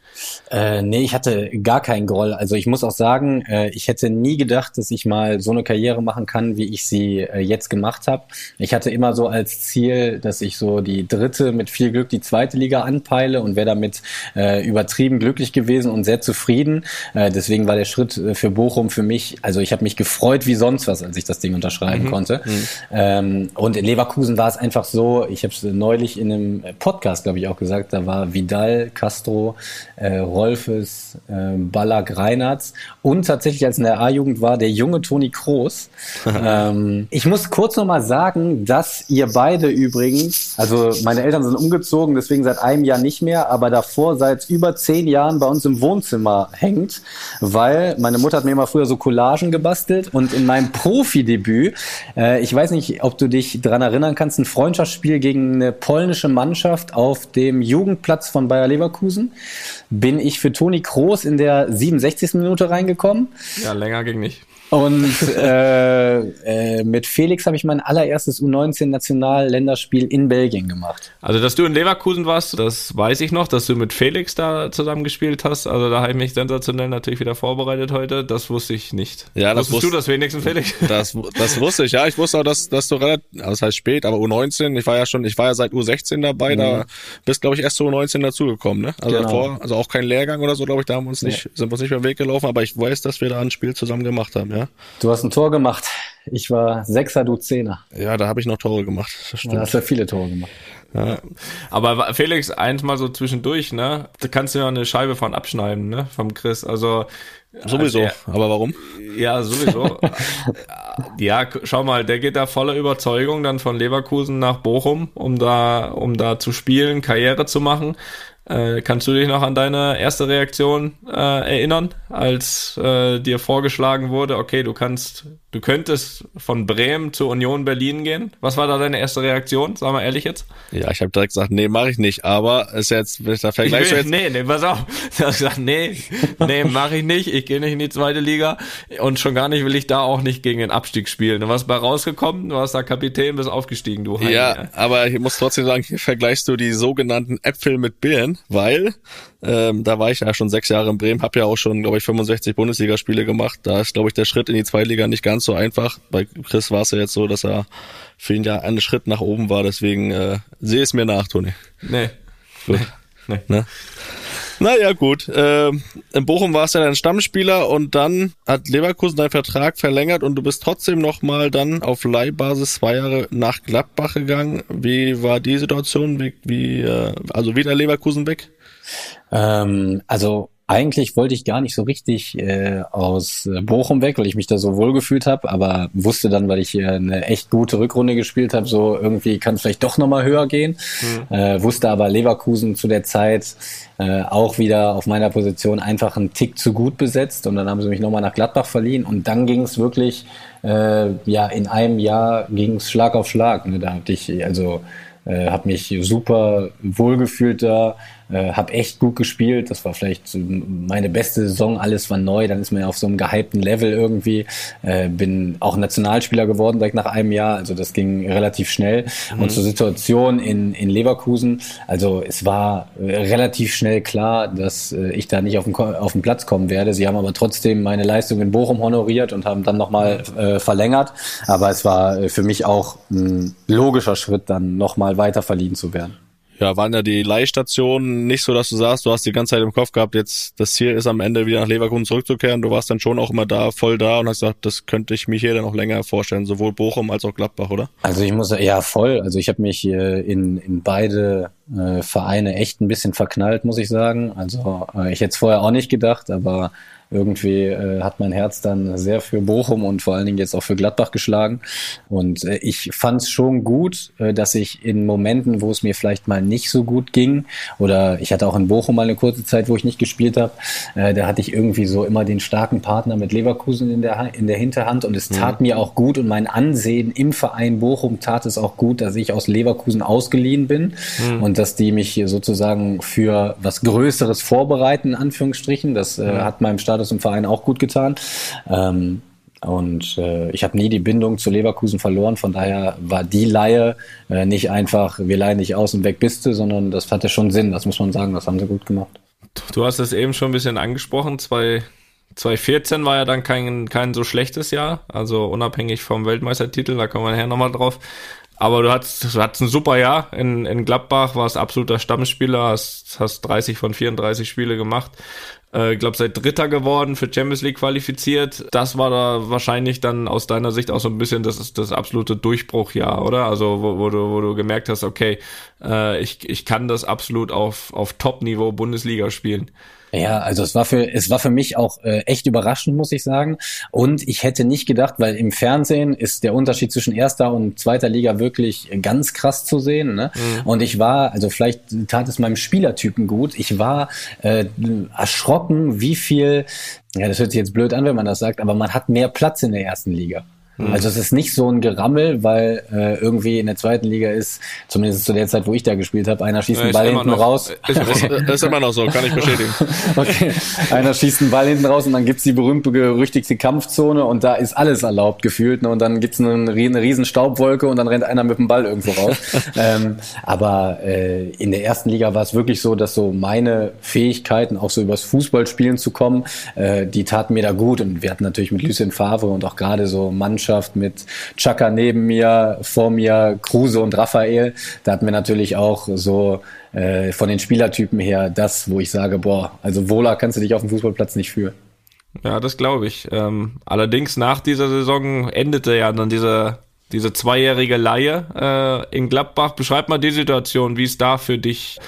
Äh, nee, ich hatte gar keinen Groll. Also ich muss auch sagen, äh, ich hätte nie gedacht, dass ich mal so eine Karriere machen kann, wie ich sie äh, jetzt gemacht habe. Ich hatte immer so als Ziel, dass ich so die dritte mit viel Glück die zweite Liga anpeile und wäre damit äh, übertrieben glücklich gewesen und sehr zufrieden. Äh, deswegen war der Schritt für Bochum für mich, also ich habe mich gefreut wie sonst was, als ich das Ding unterschreiben mhm. konnte. Mhm. Ähm, und in Leverkusen war es einfach so, ich habe es neulich in einem Podcast, glaube ich, auch gesagt, da war Vidal, Castro, äh, Rolfes, äh, Ballack, Reinhardt und tatsächlich, als in der A-Jugend war, der junge Toni Kroos. ähm, ich muss kurz nochmal sagen, dass ihr beide übrigens, also meine Eltern sind umgezogen, deswegen seit einem Jahr nicht mehr, aber davor seit über zehn Jahren bei uns im Wohnzimmer hängt, weil meine Mutter hat mir immer früher so Collagen gebastelt und in meinem Profidebüt, äh, ich weiß nicht, ob du dich dran erinnern kannst, ein Freundschaftsspiel gegen eine polnische Mannschaft auf dem Jugendplatz von Bayer Leverkusen, bin ich für Toni Kroos in der 67. Minute reingekommen. Ja, länger ging nicht. Und äh, äh, mit Felix habe ich mein allererstes U19-National-Länderspiel in Belgien gemacht. Also, dass du in Leverkusen warst, das weiß ich noch, dass du mit Felix da zusammen gespielt hast. Also, da habe ich mich sensationell natürlich wieder vorbereitet heute. Das wusste ich nicht. Ja, das Wusstest du das wenigstens, Felix? Das, das wusste ich, ja. Ich wusste auch, dass, dass du relativ, also das heißt spät, aber U19, ich war ja schon, ich war ja seit U16 dabei, mhm. da bist, glaube ich, erst zu U19 dazugekommen, ne? Also genau. davor, also auch kein Lehrgang oder so, glaube ich, da haben wir uns nicht, ja. sind wir uns nicht mehr Weg gelaufen, aber ich weiß, dass wir da ein Spiel zusammen gemacht haben, ja. Du hast ein Tor gemacht. Ich war Sechser, du Zehner. Ja, da habe ich noch Tore gemacht. Das stimmt. Da hast du ja viele Tore gemacht. Ja. Aber Felix, eins mal so zwischendurch, ne? Da kannst du ja eine Scheibe von abschneiden, ne? Vom Chris. Also Sowieso, also er, aber warum? Ja, sowieso. ja, schau mal, der geht da voller Überzeugung dann von Leverkusen nach Bochum, um da, um da zu spielen, Karriere zu machen. Äh, kannst du dich noch an deine erste Reaktion äh, erinnern, als äh, dir vorgeschlagen wurde, okay, du kannst, du könntest von Bremen zur Union Berlin gehen? Was war da deine erste Reaktion? Sag mal ehrlich jetzt. Ja, ich habe direkt gesagt, nee, mache ich nicht. Aber ist jetzt, da vergleichst du jetzt. Nee, nee, pass auf. Ich hab gesagt, nee, nee, mache ich nicht. Ich gehe nicht in die zweite Liga und schon gar nicht will ich da auch nicht gegen den Abstieg spielen. Du warst bei rausgekommen, du warst da Kapitän, bist aufgestiegen, du. Heim, ja, ja, aber ich muss trotzdem sagen, hier vergleichst du die sogenannten Äpfel mit Birnen weil ähm, da war ich ja schon sechs Jahre in Bremen, habe ja auch schon, glaube ich, 65 Bundesligaspiele gemacht. Da ist, glaube ich, der Schritt in die Zweitliga nicht ganz so einfach. Bei Chris war es ja jetzt so, dass er für ihn ja ein Schritt nach oben war. Deswegen äh, sehe es mir nach, Toni. Nee. Gut. Nee. Ne? Naja, gut. Äh, in Bochum warst du ja dann Stammspieler und dann hat Leverkusen deinen Vertrag verlängert und du bist trotzdem nochmal dann auf Leihbasis zwei Jahre nach Gladbach gegangen. Wie war die Situation? Wie, wie äh, also wieder Leverkusen weg? Ähm, also eigentlich wollte ich gar nicht so richtig äh, aus äh, Bochum weg, weil ich mich da so wohl gefühlt habe, aber wusste dann, weil ich hier eine echt gute Rückrunde gespielt habe, so irgendwie kann es vielleicht doch nochmal höher gehen. Mhm. Äh, wusste aber Leverkusen zu der Zeit äh, auch wieder auf meiner Position einfach einen Tick zu gut besetzt und dann haben sie mich nochmal nach Gladbach verliehen und dann ging es wirklich, äh, ja, in einem Jahr ging es Schlag auf Schlag. Ne? Da hatte ich, also äh, habe mich super wohlgefühlt da, äh, habe echt gut gespielt. Das war vielleicht meine beste Saison. Alles war neu. Dann ist man ja auf so einem gehypten Level irgendwie. Äh, bin auch Nationalspieler geworden direkt nach einem Jahr. Also das ging relativ schnell. Mhm. Und zur Situation in, in Leverkusen. Also es war äh, relativ schnell klar, dass äh, ich da nicht auf den, auf den Platz kommen werde. Sie haben aber trotzdem meine Leistung in Bochum honoriert und haben dann nochmal äh, verlängert. Aber es war äh, für mich auch ein logischer Schritt, dann nochmal weiter verliehen zu werden ja, waren ja die Leihstationen nicht so, dass du sagst, du hast die ganze Zeit im Kopf gehabt, jetzt das Ziel ist am Ende wieder nach Leverkusen zurückzukehren. Du warst dann schon auch immer da, voll da und hast gesagt, das könnte ich mich hier dann noch länger vorstellen, sowohl Bochum als auch Gladbach, oder? Also ich muss ja voll. Also ich habe mich äh, in, in beide äh, Vereine echt ein bisschen verknallt, muss ich sagen. Also äh, ich hätte es vorher auch nicht gedacht, aber irgendwie äh, hat mein Herz dann sehr für Bochum und vor allen Dingen jetzt auch für Gladbach geschlagen. Und äh, ich fand es schon gut, äh, dass ich in Momenten, wo es mir vielleicht mal nicht so gut ging, oder ich hatte auch in Bochum mal eine kurze Zeit, wo ich nicht gespielt habe, äh, da hatte ich irgendwie so immer den starken Partner mit Leverkusen in der, in der Hinterhand und es tat mhm. mir auch gut und mein Ansehen im Verein Bochum tat es auch gut, dass ich aus Leverkusen ausgeliehen bin mhm. und dass die mich sozusagen für was Größeres vorbereiten, in Anführungsstrichen. Das äh, mhm. hat meinem Staat Status im Verein auch gut getan. Ähm, und äh, ich habe nie die Bindung zu Leverkusen verloren. Von daher war die Laie äh, nicht einfach, wir leihen dich aus und weg bist du, sondern das hatte schon Sinn. Das muss man sagen, das haben sie gut gemacht. Du hast es eben schon ein bisschen angesprochen. Zwei, 2014 war ja dann kein, kein so schlechtes Jahr. Also unabhängig vom Weltmeistertitel, da kommen wir nachher nochmal drauf aber du hattest, du hattest ein super Jahr in, in Gladbach, warst absoluter Stammspieler, hast, hast 30 von 34 Spiele gemacht. Äh, ich glaube, seit Dritter geworden, für Champions League qualifiziert. Das war da wahrscheinlich dann aus deiner Sicht auch so ein bisschen das, das absolute Durchbruchjahr, oder? Also wo, wo, du, wo du gemerkt hast, okay, äh, ich, ich kann das absolut auf, auf Top-Niveau Bundesliga spielen. Ja, also es war für es war für mich auch äh, echt überraschend, muss ich sagen. Und ich hätte nicht gedacht, weil im Fernsehen ist der Unterschied zwischen erster und zweiter Liga wirklich ganz krass zu sehen. Ne? Mhm. Und ich war, also vielleicht tat es meinem Spielertypen gut. Ich war äh, erschrocken, wie viel. Ja, das hört sich jetzt blöd an, wenn man das sagt, aber man hat mehr Platz in der ersten Liga. Mhm. Also es ist nicht so ein Gerammel, weil äh, irgendwie in der zweiten Liga ist, zumindest zu der Zeit, wo ich da gespielt habe, einer schießt ja, einen Ball hinten noch, raus. Ist, ist, ist, immer noch so, kann ich bestätigen. okay, einer schießt einen Ball hinten raus und dann gibt's die berühmte berüchtigte Kampfzone und da ist alles erlaubt gefühlt. Ne? Und dann gibt's eine, eine riesen Staubwolke und dann rennt einer mit dem Ball irgendwo raus. ähm, aber äh, in der ersten Liga war es wirklich so, dass so meine Fähigkeiten, auch so übers Fußballspielen zu kommen, äh, die taten mir da gut. Und wir hatten natürlich mit Lucien Favre und auch gerade so Mannschaft Mannschaft mit Chaka neben mir, vor mir Kruse und Raphael. Da hatten wir natürlich auch so äh, von den Spielertypen her das, wo ich sage, boah, also wohler kannst du dich auf dem Fußballplatz nicht fühlen. Ja, das glaube ich. Ähm, allerdings nach dieser Saison endete ja dann diese diese zweijährige Laie äh, in Gladbach. Beschreib mal die Situation, wie es da für dich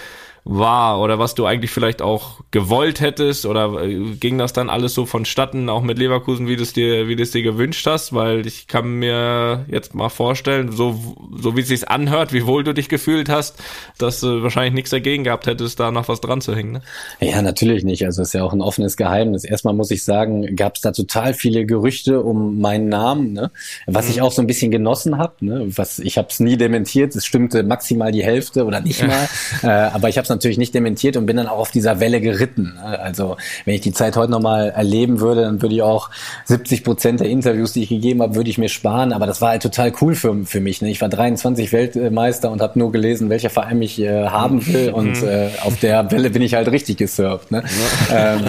war oder was du eigentlich vielleicht auch gewollt hättest oder äh, ging das dann alles so vonstatten, auch mit Leverkusen, wie du es dir, wie du es dir gewünscht hast, weil ich kann mir jetzt mal vorstellen, so, so wie es sich anhört, wie wohl du dich gefühlt hast, dass du wahrscheinlich nichts dagegen gehabt hättest, da noch was dran zu hängen. Ne? Ja, natürlich nicht. Also es ist ja auch ein offenes Geheimnis. Erstmal muss ich sagen, gab es da total viele Gerüchte um meinen Namen, ne? was mhm. ich auch so ein bisschen genossen habe. Ne? Was ich habe es nie dementiert. Es stimmte maximal die Hälfte oder nicht mal. äh, aber ich habe es natürlich nicht dementiert und bin dann auch auf dieser Welle geritten. Ne? Also wenn ich die Zeit heute nochmal erleben würde, dann würde ich auch 70 Prozent der Interviews, die ich gegeben habe, würde ich mir sparen. Aber das war halt total cool für, für mich. Ne? Ich war 23 Weltmeister und habe nur gelesen, welcher Verein mich äh, haben will. Und mhm. äh, auf der Welle bin ich halt richtig gesurft. Ne? ähm,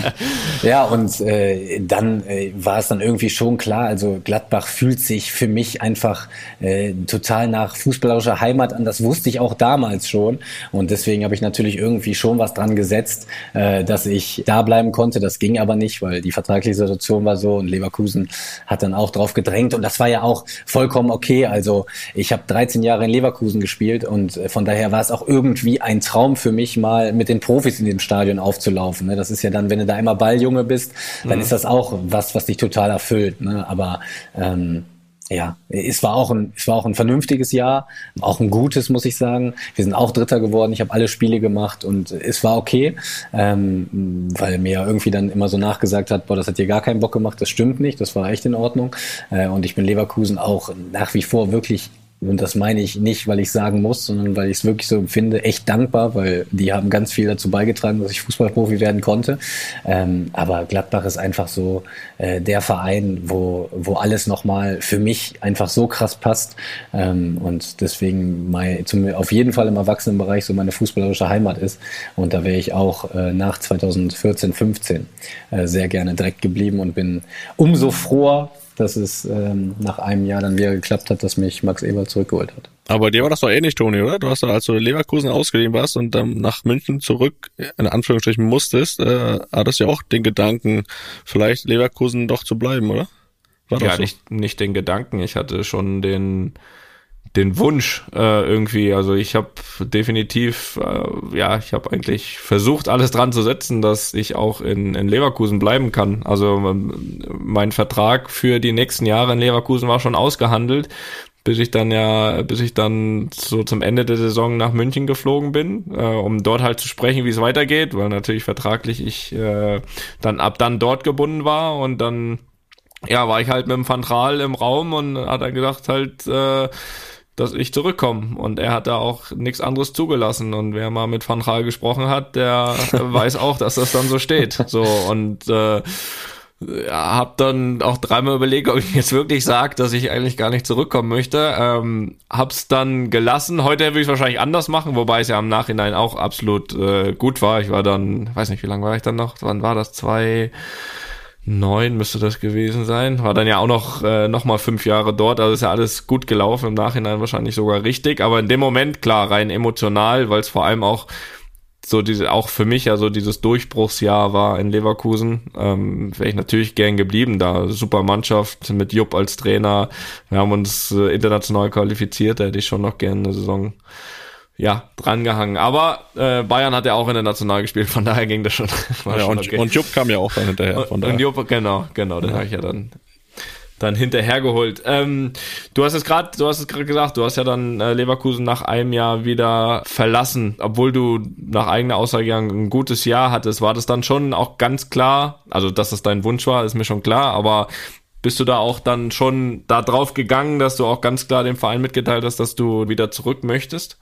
ja, und äh, dann äh, war es dann irgendwie schon klar. Also Gladbach fühlt sich für mich einfach äh, total nach fußballerischer Heimat an. Das wusste ich auch damals schon. Und deswegen habe ich natürlich irgendwie schon was dran gesetzt, äh, dass ich da bleiben konnte. Das ging aber nicht, weil die vertragliche Situation war so und Leverkusen hat dann auch drauf gedrängt und das war ja auch vollkommen okay. Also ich habe 13 Jahre in Leverkusen gespielt und äh, von daher war es auch irgendwie ein Traum für mich, mal mit den Profis in dem Stadion aufzulaufen. Ne? Das ist ja dann, wenn du da immer Balljunge bist, dann mhm. ist das auch was, was dich total erfüllt. Ne? Aber ähm, ja, es war auch ein, es war auch ein vernünftiges Jahr, auch ein gutes, muss ich sagen. Wir sind auch Dritter geworden. Ich habe alle Spiele gemacht und es war okay, ähm, weil mir irgendwie dann immer so nachgesagt hat, boah, das hat dir gar keinen Bock gemacht. Das stimmt nicht, das war echt in Ordnung. Äh, und ich bin Leverkusen auch nach wie vor wirklich und das meine ich nicht, weil ich sagen muss, sondern weil ich es wirklich so empfinde, echt dankbar, weil die haben ganz viel dazu beigetragen, dass ich Fußballprofi werden konnte. Ähm, aber Gladbach ist einfach so äh, der Verein, wo, wo alles nochmal für mich einfach so krass passt. Ähm, und deswegen mein, zum, auf jeden Fall im Erwachsenenbereich so meine fußballerische Heimat ist. Und da wäre ich auch äh, nach 2014, 15 äh, sehr gerne direkt geblieben und bin umso froher, dass es ähm, nach einem Jahr dann wieder geklappt hat, dass mich Max Eber zurückgeholt hat. Aber bei dir war das doch ähnlich, Toni, oder? Du hast doch, als du Leverkusen ausgeliehen warst und dann nach München zurück, in Anführungsstrichen, musstest, äh, hattest du ja auch den Gedanken, vielleicht Leverkusen doch zu bleiben, oder? War ja, so? nicht, nicht den Gedanken. Ich hatte schon den, den Wunsch äh, irgendwie. Also ich habe definitiv, äh, ja, ich habe eigentlich versucht, alles dran zu setzen, dass ich auch in, in Leverkusen bleiben kann. Also ähm, mein Vertrag für die nächsten Jahre in Leverkusen war schon ausgehandelt, bis ich dann ja, bis ich dann so zum Ende der Saison nach München geflogen bin, äh, um dort halt zu sprechen, wie es weitergeht, weil natürlich vertraglich ich äh, dann ab dann dort gebunden war und dann ja, war ich halt mit dem Fantral im Raum und hat dann gesagt halt, äh, dass ich zurückkomme. Und er hat da auch nichts anderes zugelassen. Und wer mal mit Van Gaal gesprochen hat, der weiß auch, dass das dann so steht. So und äh, ja, hab dann auch dreimal überlegt, ob ich jetzt wirklich sage, dass ich eigentlich gar nicht zurückkommen möchte. Ähm, hab's dann gelassen. Heute würde ich es wahrscheinlich anders machen, wobei es ja im Nachhinein auch absolut äh, gut war. Ich war dann, weiß nicht, wie lange war ich dann noch? Wann war das? Zwei neun müsste das gewesen sein. War dann ja auch noch, äh, noch mal fünf Jahre dort. Also ist ja alles gut gelaufen, im Nachhinein wahrscheinlich sogar richtig. Aber in dem Moment, klar, rein emotional, weil es vor allem auch so diese, auch für mich ja so dieses Durchbruchsjahr war in Leverkusen, ähm, wäre ich natürlich gern geblieben da. Super Mannschaft mit Jupp als Trainer. Wir haben uns äh, international qualifiziert, da hätte ich schon noch gerne eine Saison ja, drangehangen. Aber äh, Bayern hat ja auch in der National gespielt, von daher ging das schon. ja, schon und, okay. und Jupp kam ja auch dann hinterher. Von daher. Und Jupp, genau, genau, den ja. habe ich ja dann dann hinterhergeholt. Ähm, du hast es gerade, du hast es gerade gesagt, du hast ja dann äh, Leverkusen nach einem Jahr wieder verlassen, obwohl du nach eigener Aussage ein gutes Jahr hattest. War das dann schon auch ganz klar, also dass das dein Wunsch war, ist mir schon klar, aber bist du da auch dann schon da drauf gegangen, dass du auch ganz klar dem Verein mitgeteilt hast, dass du wieder zurück möchtest?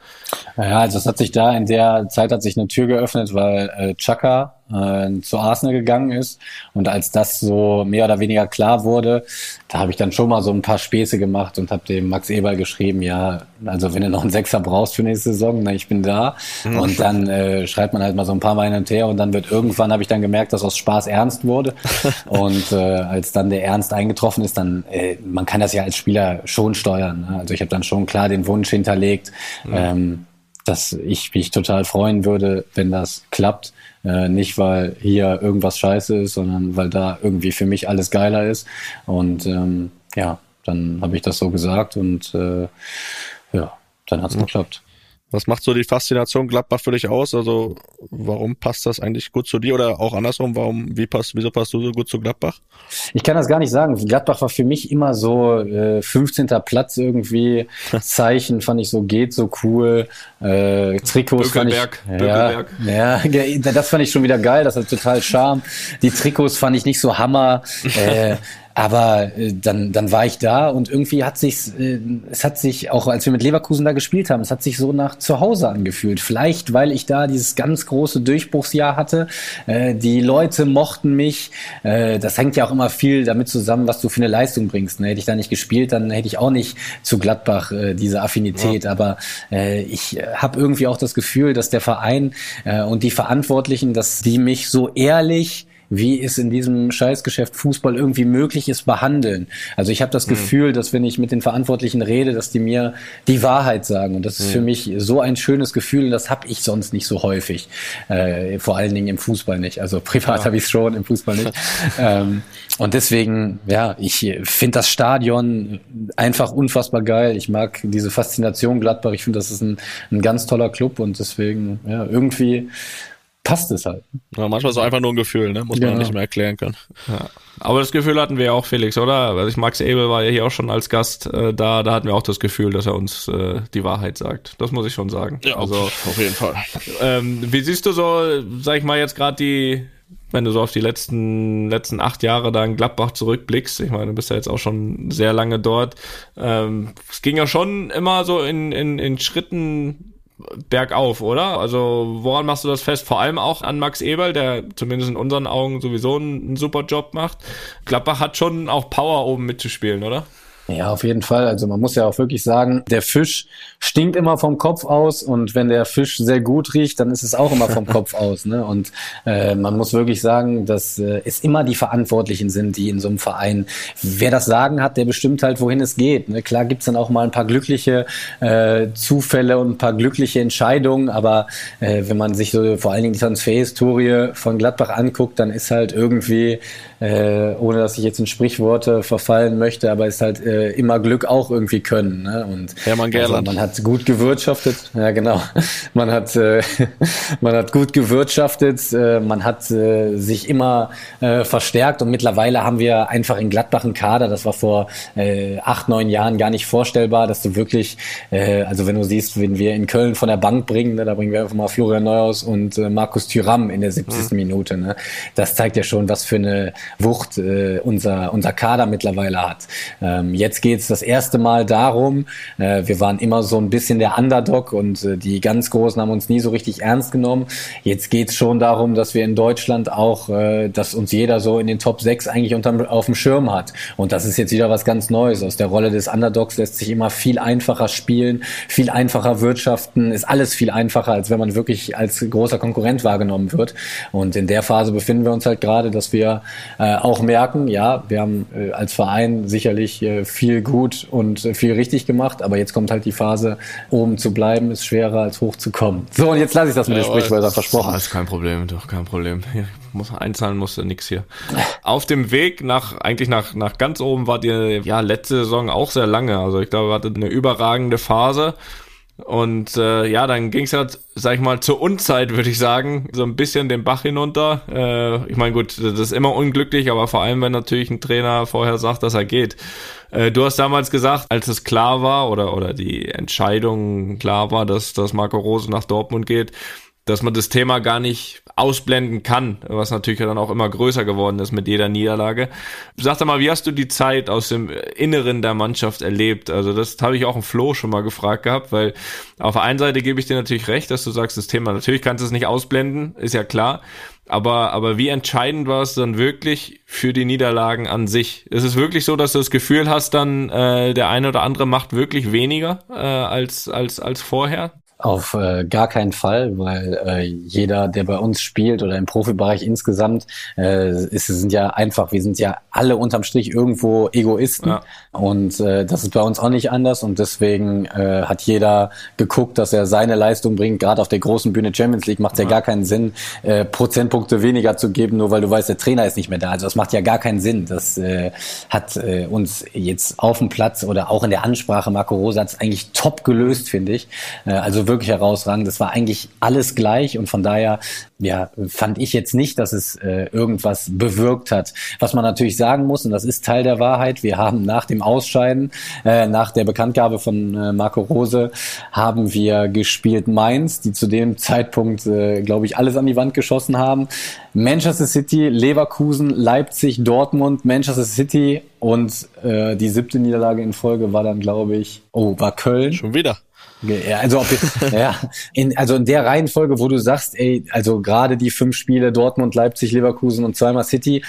Ja, also es hat sich da in der Zeit hat sich eine Tür geöffnet, weil äh, Chaka äh, zu Arsenal gegangen ist. Und als das so mehr oder weniger klar wurde, da habe ich dann schon mal so ein paar Späße gemacht und habe dem Max Eberl geschrieben, ja, also wenn du noch einen Sechser brauchst für nächste Saison, na, ich bin da. Mhm. Und dann äh, schreibt man halt mal so ein paar Mal hin und her und dann wird irgendwann, habe ich dann gemerkt, dass aus Spaß ernst wurde. und äh, als dann der Ernst eingetroffen ist, dann, äh, man kann das ja als Spieler schon steuern. Ne? Also ich habe dann schon klar den Wunsch hinterlegt, mhm. ähm, dass ich mich total freuen würde, wenn das klappt. Äh, nicht, weil hier irgendwas scheiße ist, sondern weil da irgendwie für mich alles geiler ist. Und ähm, ja, dann habe ich das so gesagt und äh, ja, dann hat's mhm. geklappt. Was macht so die Faszination Gladbach für dich aus? Also warum passt das eigentlich gut zu dir oder auch andersrum? Warum, wie passt, wieso passt du so gut zu Gladbach? Ich kann das gar nicht sagen. Gladbach war für mich immer so äh, 15. Platz irgendwie. Zeichen fand ich so geht so cool. Äh, Trikots fand ich, ja, ja, das fand ich schon wieder geil. Das hat total Charme. Die Trikots fand ich nicht so Hammer. Äh, aber äh, dann, dann war ich da und irgendwie hat sich äh, es hat sich auch, als wir mit Leverkusen da gespielt haben, es hat sich so nach zu Hause angefühlt. Vielleicht, weil ich da dieses ganz große Durchbruchsjahr hatte. Äh, die Leute mochten mich. Äh, das hängt ja auch immer viel damit zusammen, was du für eine Leistung bringst. Ne? Hätte ich da nicht gespielt, dann hätte ich auch nicht zu Gladbach äh, diese Affinität. Ja. Aber äh, ich habe irgendwie auch das Gefühl, dass der Verein äh, und die Verantwortlichen, dass die mich so ehrlich wie es in diesem Scheißgeschäft Fußball irgendwie möglich ist, behandeln. Also ich habe das mhm. Gefühl, dass wenn ich mit den Verantwortlichen rede, dass die mir die Wahrheit sagen. Und das ist mhm. für mich so ein schönes Gefühl und das habe ich sonst nicht so häufig. Äh, vor allen Dingen im Fußball nicht. Also privat ja. habe ich es schon, im Fußball nicht. ähm, und deswegen, ja, ich finde das Stadion einfach unfassbar geil. Ich mag diese Faszination Gladbach. Ich finde, das ist ein, ein ganz toller Club und deswegen, ja, irgendwie passt es halt. Ja, manchmal ist es einfach nur ein Gefühl, ne? muss man ja. nicht mehr erklären können. Ja. Aber das Gefühl hatten wir ja auch, Felix, oder? Also ich, Max Ebel war ja hier auch schon als Gast äh, da, da hatten wir auch das Gefühl, dass er uns äh, die Wahrheit sagt. Das muss ich schon sagen. Ja, also, auf jeden Fall. Ähm, wie siehst du so, sag ich mal, jetzt gerade die, wenn du so auf die letzten, letzten acht Jahre da in Gladbach zurückblickst, ich meine, du bist ja jetzt auch schon sehr lange dort. Ähm, es ging ja schon immer so in, in, in Schritten bergauf, oder? Also woran machst du das fest? Vor allem auch an Max Eberl, der zumindest in unseren Augen sowieso einen, einen super Job macht. Gladbach hat schon auch Power oben mitzuspielen, oder? Ja, auf jeden Fall. Also man muss ja auch wirklich sagen, der Fisch stinkt immer vom Kopf aus und wenn der Fisch sehr gut riecht, dann ist es auch immer vom Kopf aus. Ne? Und äh, man muss wirklich sagen, dass äh, es immer die Verantwortlichen sind, die in so einem Verein, wer das Sagen hat, der bestimmt halt, wohin es geht. Ne? Klar gibt's dann auch mal ein paar glückliche äh, Zufälle und ein paar glückliche Entscheidungen, aber äh, wenn man sich so vor allen Dingen die Transferhistorie von Gladbach anguckt, dann ist halt irgendwie, äh, ohne dass ich jetzt in Sprichworte verfallen möchte, aber ist halt äh, immer Glück auch irgendwie können. Ne? Und Hermann Gerland. Also man hat gut gewirtschaftet, ja genau. Man hat äh, man hat gut gewirtschaftet, äh, man hat äh, sich immer äh, verstärkt und mittlerweile haben wir einfach in Gladbach einen Kader. Das war vor äh, acht neun Jahren gar nicht vorstellbar, dass du wirklich, äh, also wenn du siehst, wenn wir in Köln von der Bank bringen, ne, da bringen wir einfach mal Florian Neuhaus und äh, Markus Thüram in der 70. Mhm. Minute. Ne? Das zeigt ja schon, was für eine Wucht äh, unser unser Kader mittlerweile hat. Ähm, jetzt jetzt geht's das erste Mal darum, äh, wir waren immer so ein bisschen der Underdog und äh, die ganz Großen haben uns nie so richtig ernst genommen. Jetzt geht's schon darum, dass wir in Deutschland auch, äh, dass uns jeder so in den Top 6 eigentlich unterm, auf dem Schirm hat. Und das ist jetzt wieder was ganz Neues. Aus der Rolle des Underdogs lässt sich immer viel einfacher spielen, viel einfacher wirtschaften, ist alles viel einfacher, als wenn man wirklich als großer Konkurrent wahrgenommen wird. Und in der Phase befinden wir uns halt gerade, dass wir äh, auch merken, ja, wir haben äh, als Verein sicherlich äh, viel gut und äh, viel richtig gemacht, aber jetzt kommt halt die Phase, oben zu bleiben, ist schwerer als hoch zu kommen. So, und jetzt lasse ich das mit ja, den Sprichwörtern versprochen. Das ist kein Problem, doch kein Problem. Hier, muss einzahlen musste nix hier. Auf dem Weg nach eigentlich nach nach ganz oben wart ihr ja letzte Saison auch sehr lange. Also ich glaube, ihr hattet eine überragende Phase und äh, ja, dann ging es ja, sag ich mal, zur Unzeit, würde ich sagen, so ein bisschen den Bach hinunter. Äh, ich meine, gut, das ist immer unglücklich, aber vor allem, wenn natürlich ein Trainer vorher sagt, dass er geht. Äh, du hast damals gesagt, als es klar war oder, oder die Entscheidung klar war, dass, dass Marco Rose nach Dortmund geht, dass man das Thema gar nicht ausblenden kann, was natürlich dann auch immer größer geworden ist mit jeder Niederlage. Sag doch mal, wie hast du die Zeit aus dem Inneren der Mannschaft erlebt? Also das habe ich auch im Flo schon mal gefragt gehabt, weil auf der einen Seite gebe ich dir natürlich recht, dass du sagst, das Thema, natürlich kannst du es nicht ausblenden, ist ja klar. Aber, aber wie entscheidend war es dann wirklich für die Niederlagen an sich? Ist es wirklich so, dass du das Gefühl hast, dann äh, der eine oder andere macht wirklich weniger äh, als, als, als vorher? Auf äh, gar keinen Fall, weil äh, jeder, der bei uns spielt oder im Profibereich insgesamt, äh, ist, sind ja einfach, wir sind ja alle unterm Strich irgendwo Egoisten ja. und äh, das ist bei uns auch nicht anders und deswegen äh, hat jeder geguckt, dass er seine Leistung bringt. Gerade auf der großen Bühne Champions League macht es ja. ja gar keinen Sinn, äh, Prozentpunkte weniger zu geben, nur weil du weißt, der Trainer ist nicht mehr da. Also das macht ja gar keinen Sinn. Das äh, hat äh, uns jetzt auf dem Platz oder auch in der Ansprache Marco Rosa hat eigentlich top gelöst, finde ich. Äh, also wirklich herausragend. Das war eigentlich alles gleich und von daher ja, fand ich jetzt nicht, dass es äh, irgendwas bewirkt hat. Was man natürlich sagen muss, und das ist Teil der Wahrheit, wir haben nach dem Ausscheiden, äh, nach der Bekanntgabe von äh, Marco Rose, haben wir gespielt Mainz, die zu dem Zeitpunkt, äh, glaube ich, alles an die Wand geschossen haben. Manchester City, Leverkusen, Leipzig, Dortmund, Manchester City und äh, die siebte Niederlage in Folge war dann, glaube ich, oh, war Köln. Schon wieder. Ja, also, ob, ja, in, also in der Reihenfolge, wo du sagst, ey, also gerade die fünf Spiele Dortmund, Leipzig, Leverkusen und zweimal City,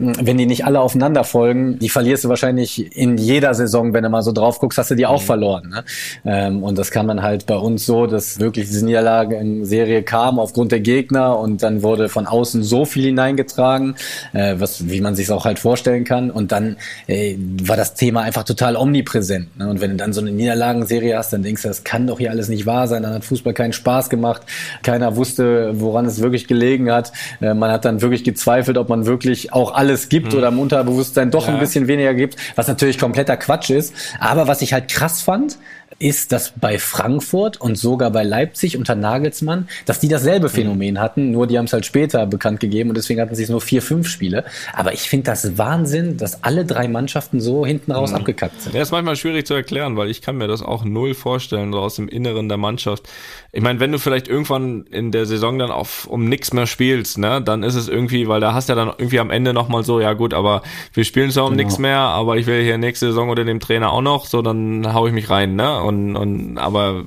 wenn die nicht alle aufeinander folgen, die verlierst du wahrscheinlich in jeder Saison, wenn du mal so drauf guckst, hast du die auch mhm. verloren. Ne? Ähm, und das kann man halt bei uns so, dass wirklich diese Niederlage in Serie kam aufgrund der Gegner und dann wurde von außen so viel hineingetragen, äh, was, wie man sich auch halt vorstellen kann. Und dann äh, war das Thema einfach total omnipräsent. Ne? Und wenn du dann so eine Niederlagenserie hast, dann denkst du, das kann doch hier alles nicht wahr sein. Dann hat Fußball keinen Spaß gemacht. Keiner wusste, woran es wirklich gelegen hat. Äh, man hat dann wirklich gezweifelt, ob man wirklich auch alle alles gibt mhm. oder im Unterbewusstsein doch ja. ein bisschen weniger gibt, was natürlich kompletter Quatsch ist. Aber was ich halt krass fand, ist, dass bei Frankfurt und sogar bei Leipzig unter Nagelsmann, dass die dasselbe mhm. Phänomen hatten, nur die haben es halt später bekannt gegeben und deswegen hatten sie es nur vier, fünf Spiele. Aber ich finde das Wahnsinn, dass alle drei Mannschaften so hinten raus mhm. abgekackt sind. Ja, ist manchmal schwierig zu erklären, weil ich kann mir das auch null vorstellen, so aus dem Inneren der Mannschaft. Ich meine, wenn du vielleicht irgendwann in der Saison dann auf um nichts mehr spielst, ne, dann ist es irgendwie, weil da hast du ja dann irgendwie am Ende nochmal so, ja gut, aber wir spielen zwar um genau. nichts mehr, aber ich will hier nächste Saison unter dem Trainer auch noch, so dann hau ich mich rein, ne? Und, und aber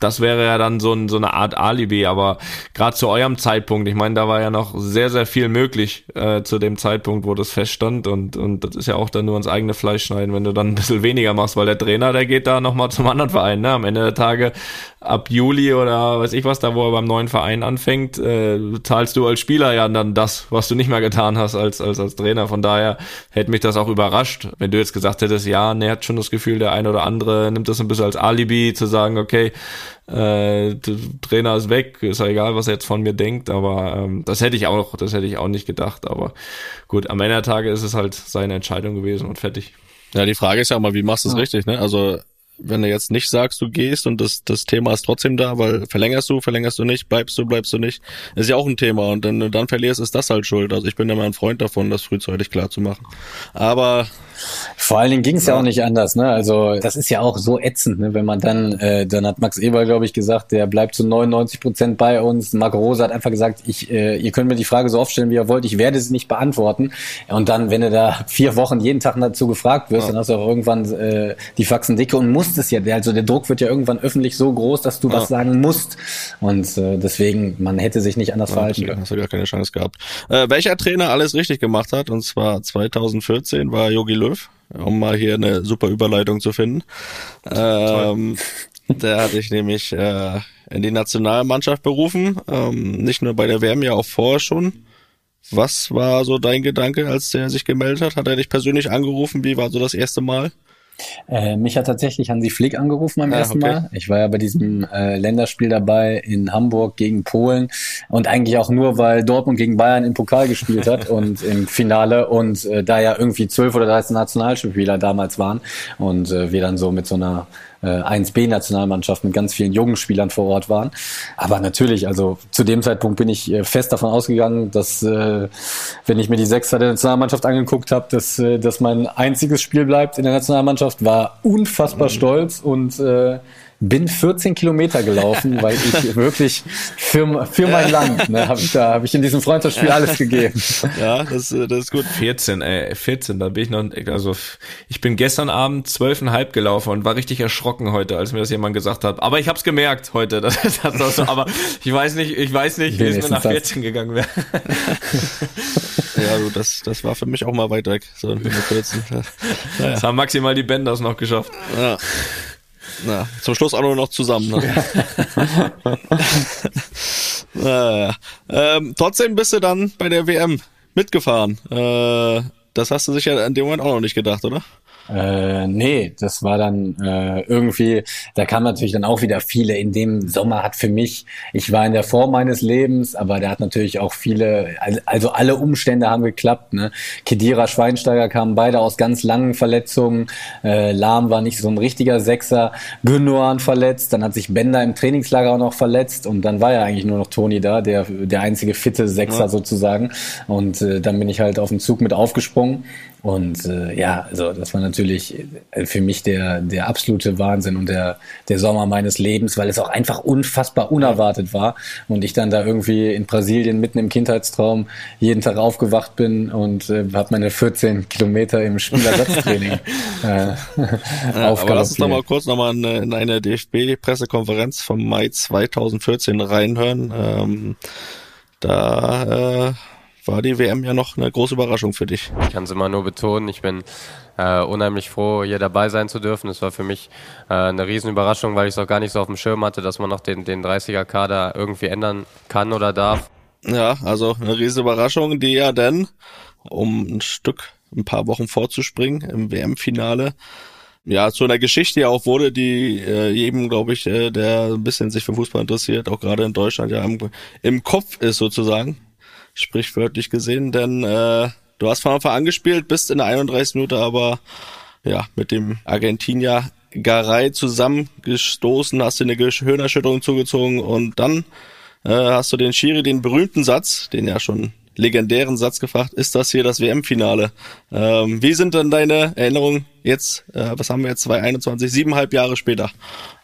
das wäre ja dann so, ein, so eine Art Alibi, aber gerade zu eurem Zeitpunkt, ich meine, da war ja noch sehr, sehr viel möglich äh, zu dem Zeitpunkt, wo das feststand und, und das ist ja auch dann nur ins eigene Fleisch schneiden, wenn du dann ein bisschen weniger machst, weil der Trainer, der geht da nochmal zum anderen Verein, ne? Am Ende der Tage ab Juli oder weiß ich was, da wo er beim neuen Verein anfängt, äh, zahlst du als Spieler ja dann das, was du nicht mehr getan hast als, als, als Trainer. Von daher hätte mich das auch überrascht, wenn du jetzt gesagt hättest, ja, ne, hat schon das Gefühl, der eine oder andere nimmt das ein bisschen als Alibi, zu sagen, okay, äh, Trainer ist weg, ist ja egal, was er jetzt von mir denkt, aber ähm, das hätte ich auch, das hätte ich auch nicht gedacht. Aber gut, am Ende der Tage ist es halt seine Entscheidung gewesen und fertig. Ja, die Frage ist ja mal, wie machst du es ja. richtig, ne? Also wenn du jetzt nicht sagst, du gehst und das, das Thema ist trotzdem da, weil verlängerst du, verlängerst du nicht, bleibst du, bleibst du nicht, ist ja auch ein Thema und wenn du dann verlierst, ist das halt schuld. Also ich bin immer ein Freund davon, das frühzeitig klar zu machen. Aber vor allen Dingen ging es ja. ja. auch nicht anders, ne? Also das ist ja auch so ätzend, ne? Wenn man dann, äh, dann hat Max Eber, glaube ich, gesagt, der bleibt zu 99 Prozent bei uns. Marco Rose hat einfach gesagt, ich, äh, ihr könnt mir die Frage so oft stellen, wie ihr wollt, ich werde sie nicht beantworten. Und dann, wenn du da vier Wochen jeden Tag dazu gefragt wirst, ja. dann hast du auch irgendwann äh, die Faxen dicke und musst es ja. Also der Druck wird ja irgendwann öffentlich so groß, dass du ja. was sagen musst. Und äh, deswegen, man hätte sich nicht anders verhalten können. Hast du gar keine Chance gehabt. Äh, welcher Trainer alles richtig gemacht hat, und zwar 2014 war Jogi Löw um mal hier eine super Überleitung zu finden. Ähm, der hatte ich nämlich äh, in die Nationalmannschaft berufen, ähm, nicht nur bei der WM, ja auch vorher schon. Was war so dein Gedanke, als der sich gemeldet hat? Hat er dich persönlich angerufen? Wie war so das erste Mal? Äh, mich hat tatsächlich Hansi Flick angerufen beim ah, ersten okay. Mal. Ich war ja bei diesem äh, Länderspiel dabei in Hamburg gegen Polen und eigentlich auch nur, weil Dortmund gegen Bayern im Pokal gespielt hat und im Finale und äh, da ja irgendwie zwölf oder dreizehn Nationalspieler damals waren und äh, wir dann so mit so einer äh, 1B-Nationalmannschaft mit ganz vielen jungen Spielern vor Ort waren. Aber natürlich, also zu dem Zeitpunkt bin ich äh, fest davon ausgegangen, dass äh, wenn ich mir die Sechser der Nationalmannschaft angeguckt habe, dass, äh, dass mein einziges Spiel bleibt in der Nationalmannschaft, war unfassbar mhm. stolz und äh, bin 14 Kilometer gelaufen, weil ich wirklich für, für mein Land, ne, habe ich da, habe ich in diesem Freundschaftsspiel alles gegeben. Ja, das, das ist gut. 14, ey, 14, da bin ich noch, also ich bin gestern Abend zwölfeinhalb gelaufen und war richtig erschrocken heute, als mir das jemand gesagt hat. Aber ich habe es gemerkt heute, das, das, das so, aber ich weiß nicht, ich weiß nicht, wie es mir nach 14 gegangen wäre. Ja, du, das, das war für mich auch mal weit weg, so mit 14. Naja. Das haben maximal die Bänders noch geschafft. Ja. Na, zum Schluss auch nur noch zusammen. Ne? naja. ähm, trotzdem bist du dann bei der WM mitgefahren. Äh, das hast du sicher in dem Moment auch noch nicht gedacht, oder? Äh, nee, das war dann äh, irgendwie, da kam natürlich dann auch wieder viele. In dem Sommer hat für mich, ich war in der Form meines Lebens, aber der hat natürlich auch viele, also alle Umstände haben geklappt. Ne? Kedira, Schweinsteiger kamen beide aus ganz langen Verletzungen. Äh, Lahm war nicht so ein richtiger Sechser. Gündogan verletzt, dann hat sich Bender im Trainingslager auch noch verletzt und dann war ja eigentlich nur noch Toni da, der, der einzige fitte Sechser ja. sozusagen. Und äh, dann bin ich halt auf den Zug mit aufgesprungen und äh, ja, also das war natürlich äh, für mich der, der absolute Wahnsinn und der, der Sommer meines Lebens, weil es auch einfach unfassbar unerwartet war. Und ich dann da irgendwie in Brasilien mitten im Kindheitstraum jeden Tag aufgewacht bin und äh, habe meine 14 Kilometer im Spielersatztraining äh, ja, Aber lass uns noch mal kurz noch mal in, in eine DFB-Pressekonferenz vom Mai 2014 reinhören. Ähm, da äh, war die WM ja noch eine große Überraschung für dich. Ich kann es immer nur betonen, ich bin äh, unheimlich froh, hier dabei sein zu dürfen. Es war für mich äh, eine Riesenüberraschung, weil ich es auch gar nicht so auf dem Schirm hatte, dass man noch den, den 30er-Kader irgendwie ändern kann oder darf. Ja, also eine riesen Überraschung, die ja dann, um ein Stück, ein paar Wochen vorzuspringen, im WM-Finale, ja, zu einer Geschichte ja auch wurde, die äh, jedem, glaube ich, äh, der ein bisschen sich für Fußball interessiert, auch gerade in Deutschland ja im, im Kopf ist sozusagen sprichwörtlich gesehen, denn äh, du hast von Anfang an gespielt, bist in der 31 Minute aber ja mit dem Argentinier Garay zusammengestoßen, hast dir eine Gehirnerschütterung zugezogen und dann äh, hast du den Schiri den berühmten Satz, den ja schon legendären Satz gefragt, ist das hier das WM-Finale? Ähm, wie sind denn deine Erinnerungen jetzt, äh, was haben wir jetzt, 2021, siebeneinhalb Jahre später?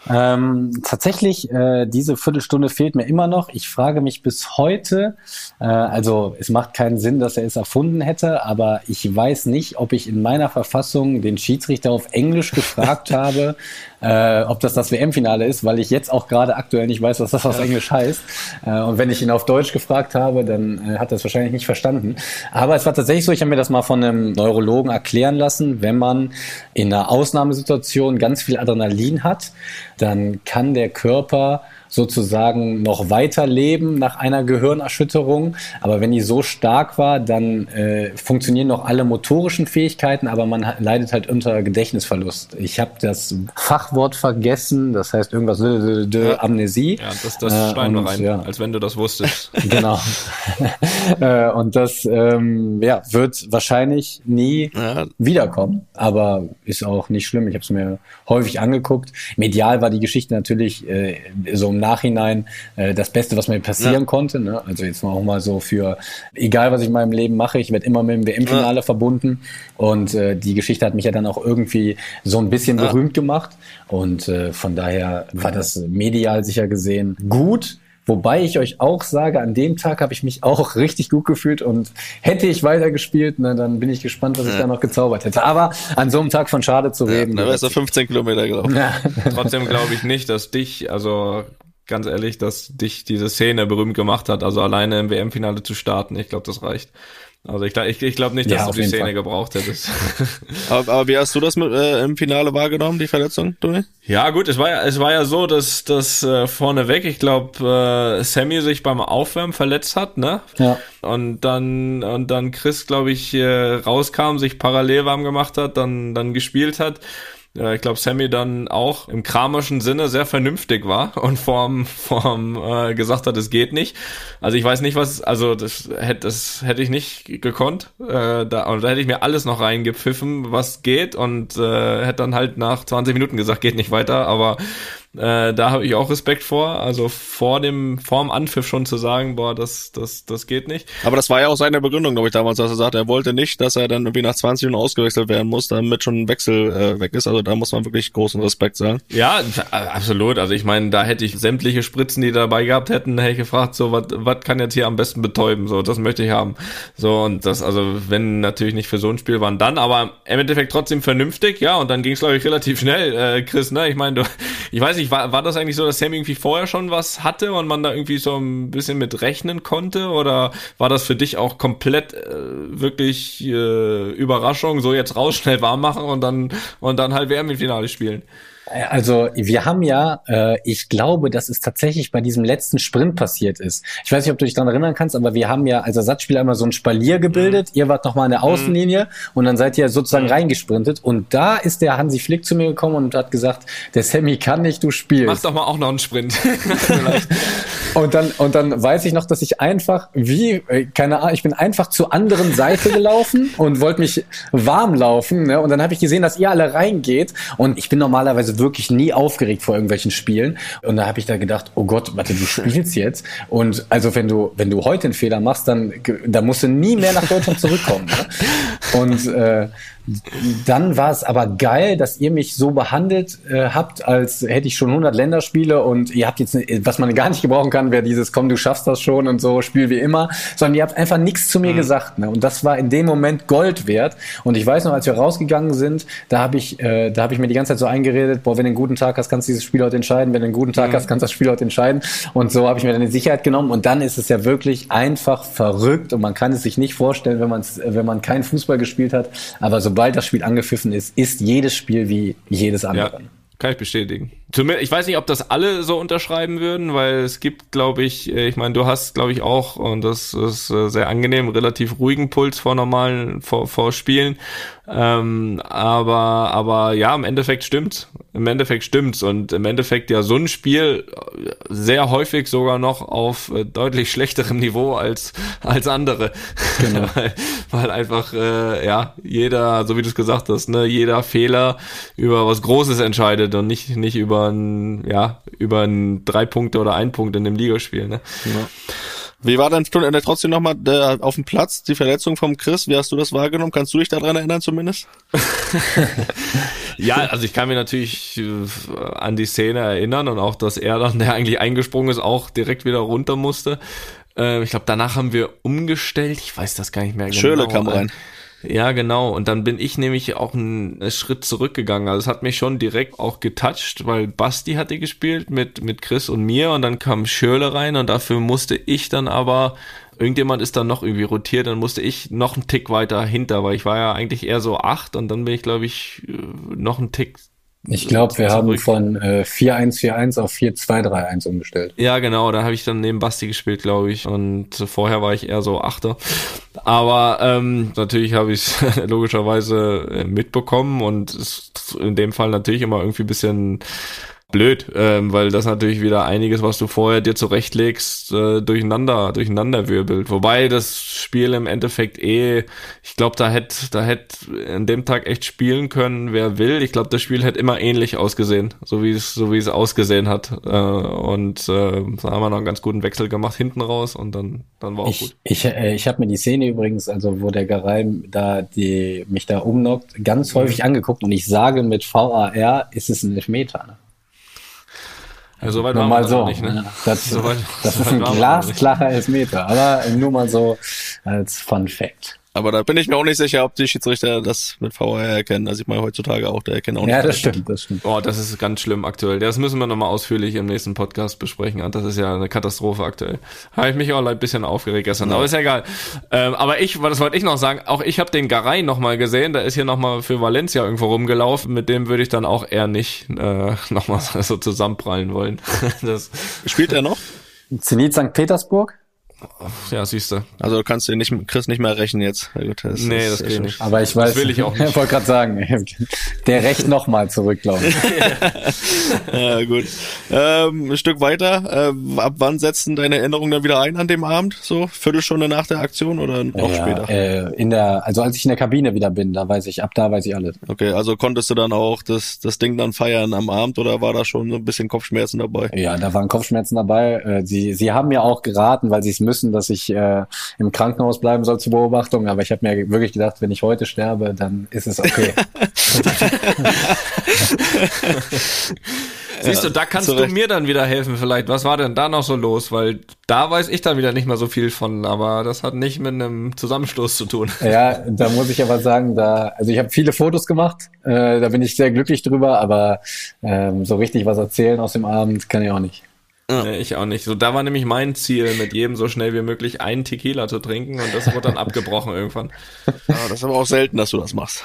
Ähm, tatsächlich, äh, diese Viertelstunde fehlt mir immer noch. Ich frage mich bis heute, äh, also es macht keinen Sinn, dass er es erfunden hätte, aber ich weiß nicht, ob ich in meiner Verfassung den Schiedsrichter auf Englisch gefragt habe, äh, ob das das WM-Finale ist, weil ich jetzt auch gerade aktuell nicht weiß, was das auf Englisch heißt. Äh, und wenn ich ihn auf Deutsch gefragt habe, dann äh, hat er es wahrscheinlich nicht verstanden. Aber es war tatsächlich so, ich habe mir das mal von einem Neurologen erklären lassen, wenn man in einer Ausnahmesituation ganz viel Adrenalin hat, dann kann der Körper sozusagen noch weiterleben nach einer Gehirnerschütterung. Aber wenn die so stark war, dann äh, funktionieren noch alle motorischen Fähigkeiten, aber man leidet halt unter Gedächtnisverlust. Ich habe das Fachwort vergessen, das heißt irgendwas ja. Amnesie. Ja, das, das äh, schneiden wir rein, ja. als wenn du das wusstest. genau. äh, und das ähm, ja, wird wahrscheinlich nie ja. wiederkommen, aber ist auch nicht schlimm. Ich habe es mir häufig angeguckt. Medial war die Geschichte natürlich äh, so im Nachhinein äh, das Beste, was mir passieren ja. konnte. Ne? Also jetzt mal auch mal so für, egal was ich in meinem Leben mache, ich werde immer mit dem WM-Finale ja. verbunden. Und äh, die Geschichte hat mich ja dann auch irgendwie so ein bisschen ja. berühmt gemacht. Und äh, von daher war das medial sicher gesehen gut. Wobei ich euch auch sage, an dem Tag habe ich mich auch richtig gut gefühlt und hätte ich weitergespielt, na, dann bin ich gespannt, was ich da noch gezaubert hätte. Aber an so einem Tag von Schade zu reden. Ja, da wärst du 15 Kilometer gelaufen. Ja. Trotzdem glaube ich nicht, dass dich, also ganz ehrlich, dass dich diese Szene berühmt gemacht hat, also alleine im WM-Finale zu starten. Ich glaube, das reicht. Also ich, ich, ich glaube nicht, dass ja, du die Szene Fall. gebraucht hättest. aber, aber, wie hast du das mit, äh, im Finale wahrgenommen, die Verletzung, Toni? Ja gut, es war ja, es war ja so, dass dass äh, vorneweg, ich glaube, äh, Sammy sich beim Aufwärmen verletzt hat, ne? Ja. Und dann und dann Chris, glaube ich, äh, rauskam, sich parallel warm gemacht hat, dann dann gespielt hat äh, ich glaube, Sammy dann auch im kramerschen Sinne sehr vernünftig war und vorm, vorm äh, gesagt hat, es geht nicht. Also ich weiß nicht, was, also das hätte das hätte ich nicht gekonnt. Äh, da, und da hätte ich mir alles noch reingepfiffen, was geht und äh, hätte dann halt nach 20 Minuten gesagt, geht nicht weiter, aber äh, da habe ich auch Respekt vor. Also vor dem, vorm Anpfiff schon zu sagen, boah, das, das, das geht nicht. Aber das war ja auch seine Begründung, glaube ich, damals, dass er sagt, er wollte nicht, dass er dann irgendwie nach 20 Minuten ausgewechselt werden muss, damit schon ein Wechsel äh, weg ist. Also da muss man wirklich großen Respekt sagen. Ja, absolut. Also ich meine, da hätte ich sämtliche Spritzen, die dabei gehabt hätten, hätte ich gefragt, so, was kann jetzt hier am besten betäuben? So, das möchte ich haben. So, und das, also wenn natürlich nicht für so ein Spiel waren, dann, aber im Endeffekt trotzdem vernünftig, ja, und dann ging es, glaube ich, relativ schnell, äh, Chris, ne? Ich meine, du, ich weiß nicht, war, war das eigentlich so, dass Sam irgendwie vorher schon was hatte und man da irgendwie so ein bisschen mit rechnen konnte? Oder war das für dich auch komplett äh, wirklich äh, Überraschung, so jetzt raus, schnell warm machen und dann und dann halt WM im Finale spielen? Also wir haben ja, äh, ich glaube, dass es tatsächlich bei diesem letzten Sprint passiert ist. Ich weiß nicht, ob du dich daran erinnern kannst, aber wir haben ja als Ersatzspieler einmal so ein Spalier gebildet. Mhm. Ihr wart nochmal an der Außenlinie mhm. und dann seid ihr sozusagen mhm. reingesprintet. Und da ist der Hansi Flick zu mir gekommen und hat gesagt, der Sammy kann nicht, du spielst. Mach doch mal auch noch einen Sprint. und dann und dann weiß ich noch, dass ich einfach wie äh, keine Ahnung, ich bin einfach zur anderen Seite gelaufen und wollte mich warm laufen. Ne? Und dann habe ich gesehen, dass ihr alle reingeht und ich bin normalerweise wirklich nie aufgeregt vor irgendwelchen Spielen. Und da habe ich da gedacht, oh Gott, warte, du spielst jetzt. Und also wenn du, wenn du heute einen Fehler machst, dann, dann musst du nie mehr nach Deutschland zurückkommen. Ne? Und äh, dann war es aber geil, dass ihr mich so behandelt äh, habt, als hätte ich schon 100 Länderspiele und ihr habt jetzt, was man gar nicht gebrauchen kann, wäre dieses, komm, du schaffst das schon und so, spiel wie immer, sondern ihr habt einfach nichts zu mir mhm. gesagt. Ne? Und das war in dem Moment Gold wert. Und ich weiß noch, als wir rausgegangen sind, da habe ich, äh, da habe ich mir die ganze Zeit so eingeredet, boah, wenn du einen guten Tag hast, kannst du dieses Spiel heute entscheiden, wenn du einen guten Tag mhm. hast, kannst du das Spiel heute entscheiden. Und so habe ich mir dann die Sicherheit genommen. Und dann ist es ja wirklich einfach verrückt und man kann es sich nicht vorstellen, wenn man wenn man keinen Fußball gespielt hat. Aber sobald sobald das Spiel angepfiffen ist, ist jedes Spiel wie jedes andere. Ja, kann ich bestätigen. Ich weiß nicht, ob das alle so unterschreiben würden, weil es gibt, glaube ich, äh, ich meine, du hast, glaube ich, auch, und das ist äh, sehr angenehm, relativ ruhigen Puls vor normalen, vor, vor Spielen. Ähm, aber, aber ja, im Endeffekt stimmt's. Im Endeffekt stimmt's. Und im Endeffekt ja so ein Spiel sehr häufig sogar noch auf äh, deutlich schlechterem Niveau als, als andere. Genau. weil, weil einfach, äh, ja, jeder, so wie du es gesagt hast, ne, jeder Fehler über was Großes entscheidet und nicht, nicht über ein, ja, über ein drei Punkte oder ein Punkt in dem Ligaspiel, ne. Ja. Wie war dann trotzdem nochmal auf dem Platz die Verletzung vom Chris? Wie hast du das wahrgenommen? Kannst du dich daran erinnern zumindest? ja, also ich kann mich natürlich äh, an die Szene erinnern und auch, dass er dann, der eigentlich eingesprungen ist, auch direkt wieder runter musste. Äh, ich glaube, danach haben wir umgestellt. Ich weiß das gar nicht mehr genau. Schöle kam rein. Ja, genau. Und dann bin ich nämlich auch einen Schritt zurückgegangen. Also es hat mich schon direkt auch getoucht, weil Basti hatte gespielt mit, mit Chris und mir und dann kam Schürle rein und dafür musste ich dann aber, irgendjemand ist dann noch irgendwie rotiert, dann musste ich noch einen Tick weiter hinter, weil ich war ja eigentlich eher so acht und dann bin ich, glaube ich, noch einen Tick Ich glaube, wir haben von äh, 4-1-4-1 auf 4-2-3-1 umgestellt. Ja, genau, da habe ich dann neben Basti gespielt, glaube ich. Und vorher war ich eher so Achter. Aber ähm, natürlich habe ich es logischerweise äh, mitbekommen und ist in dem Fall natürlich immer irgendwie ein bisschen blöd, ähm, weil das natürlich wieder einiges, was du vorher dir zurechtlegst, äh, durcheinander, durcheinander wirbelt. Wobei das Spiel im Endeffekt eh, ich glaube, da hätte, da hätte an dem Tag echt spielen können, wer will. Ich glaube, das Spiel hätte immer ähnlich ausgesehen, so wie es, so wie es ausgesehen hat. Äh, und äh, da haben wir noch einen ganz guten Wechsel gemacht hinten raus und dann, dann war auch ich, gut. Ich, äh, ich habe mir die Szene übrigens, also wo der Garay da die mich da umnockt, ganz häufig angeguckt und ich sage mit VAR ist es ein Elfmeter. Ne? Ja, so weit nur mal so. nicht, ne? Das, So weit- das so ist ein glasklarer Elfmeter, aber nur mal so als Fun Fact. Aber da bin ich mir auch nicht sicher, ob die Schiedsrichter das mit VR erkennen. Also ich meine heutzutage auch, der erkennt auch nicht. Ja, das stimmt, das stimmt. Oh, das ist ganz schlimm aktuell. Das müssen wir nochmal ausführlich im nächsten Podcast besprechen. Das ist ja eine Katastrophe aktuell. Habe ich mich auch ein bisschen aufgeregt gestern, aber ist ja egal. Ähm, aber ich, das wollte ich noch sagen, auch ich habe den Garay nochmal gesehen. Der ist hier nochmal für Valencia irgendwo rumgelaufen. Mit dem würde ich dann auch eher nicht äh, nochmal so zusammenprallen wollen. das, Spielt er noch? Zenit St. Petersburg? Ja, siehst du. Also du kannst den nicht, Chris nicht mehr rächen jetzt. Ja, gut, das Nee, ist- das ist geht schon- nicht. Aber ich weiß, will ich auch nicht. Ich wollte gerade sagen, der rächt noch mal zurück, glaube ich. Ja, gut. Ähm, ein Stück weiter. Äh, ab wann setzen deine Erinnerungen dann wieder ein an dem Abend? So Viertelstunde nach der Aktion oder noch ja, später? Äh, in der, also als ich in der Kabine wieder bin, da weiß ich, ab da weiß ich alles. Okay, also konntest du dann auch das, das Ding dann feiern am Abend oder war da schon so ein bisschen Kopfschmerzen dabei? Ja, da waren Kopfschmerzen dabei. Äh, Sie, sie haben mir auch geraten, weil sie es müssen, dass ich äh, im Krankenhaus bleiben soll zur Beobachtung. Aber ich habe mir wirklich gedacht, wenn ich heute sterbe, dann ist es okay. Siehst du, da kannst zu du mir dann wieder helfen vielleicht. Was war denn da noch so los? Weil da weiß ich dann wieder nicht mehr so viel von, aber das hat nicht mit einem Zusammenstoß zu tun. ja, da muss ich aber sagen, da, also ich habe viele Fotos gemacht, äh, da bin ich sehr glücklich drüber, aber ähm, so richtig was erzählen aus dem Abend kann ich auch nicht. Nee, ich auch nicht. So, da war nämlich mein Ziel, mit jedem so schnell wie möglich einen Tequila zu trinken und das wurde dann abgebrochen irgendwann. Ja, das ist aber auch selten, dass du das machst.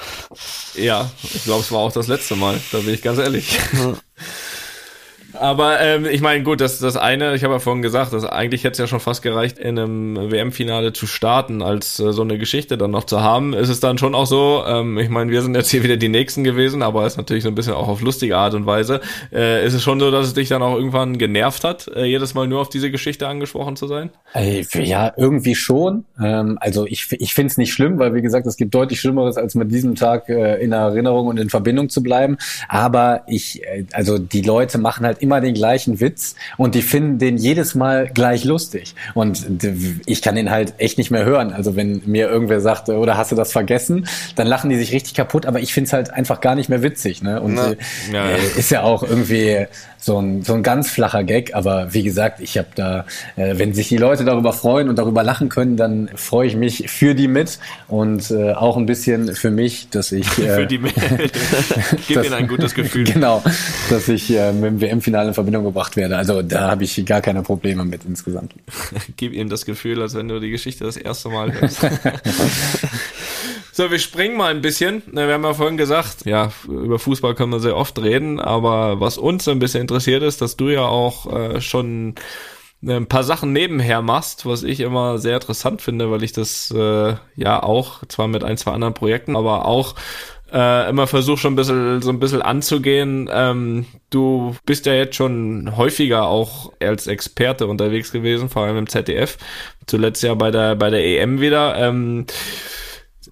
Ja, ich glaube, es war auch das letzte Mal, da bin ich ganz ehrlich. Aber ähm, ich meine, gut, das das eine, ich habe ja vorhin gesagt, das eigentlich hätte es ja schon fast gereicht, in einem WM-Finale zu starten, als äh, so eine Geschichte dann noch zu haben. Ist es dann schon auch so, ähm, ich meine, wir sind jetzt hier wieder die Nächsten gewesen, aber ist natürlich so ein bisschen auch auf lustige Art und Weise. Äh, ist es schon so, dass es dich dann auch irgendwann genervt hat, äh, jedes Mal nur auf diese Geschichte angesprochen zu sein? Ja, irgendwie schon. Ähm, also ich, ich finde es nicht schlimm, weil wie gesagt, es gibt deutlich Schlimmeres, als mit diesem Tag äh, in Erinnerung und in Verbindung zu bleiben. Aber ich, äh, also die Leute machen halt immer den gleichen Witz und die finden den jedes Mal gleich lustig. Und ich kann den halt echt nicht mehr hören. Also wenn mir irgendwer sagt, oder hast du das vergessen, dann lachen die sich richtig kaputt, aber ich finde es halt einfach gar nicht mehr witzig. Ne? Und Na, äh, ja, ja. äh, ist ja auch irgendwie so ein, so ein ganz flacher Gag, aber wie gesagt, ich habe da, äh, wenn sich die Leute darüber freuen und darüber lachen können, dann freue ich mich für die mit und äh, auch ein bisschen für mich, dass ich äh, Für die Gib das- ihnen ein gutes Gefühl. Genau, dass ich äh, mit dem WM-Finale in Verbindung gebracht werde. Also da habe ich gar keine Probleme mit insgesamt. Gib ihm das Gefühl, als wenn du die Geschichte das erste Mal hörst. So, wir springen mal ein bisschen. Wir haben ja vorhin gesagt, ja, über Fußball können wir sehr oft reden, aber was uns ein bisschen interessiert ist, dass du ja auch äh, schon ein paar Sachen nebenher machst, was ich immer sehr interessant finde, weil ich das äh, ja auch, zwar mit ein, zwei anderen Projekten, aber auch äh, immer versuche schon ein bisschen so ein bisschen anzugehen. Ähm, du bist ja jetzt schon häufiger auch als Experte unterwegs gewesen, vor allem im ZDF. Zuletzt ja bei der bei der EM wieder. Ähm,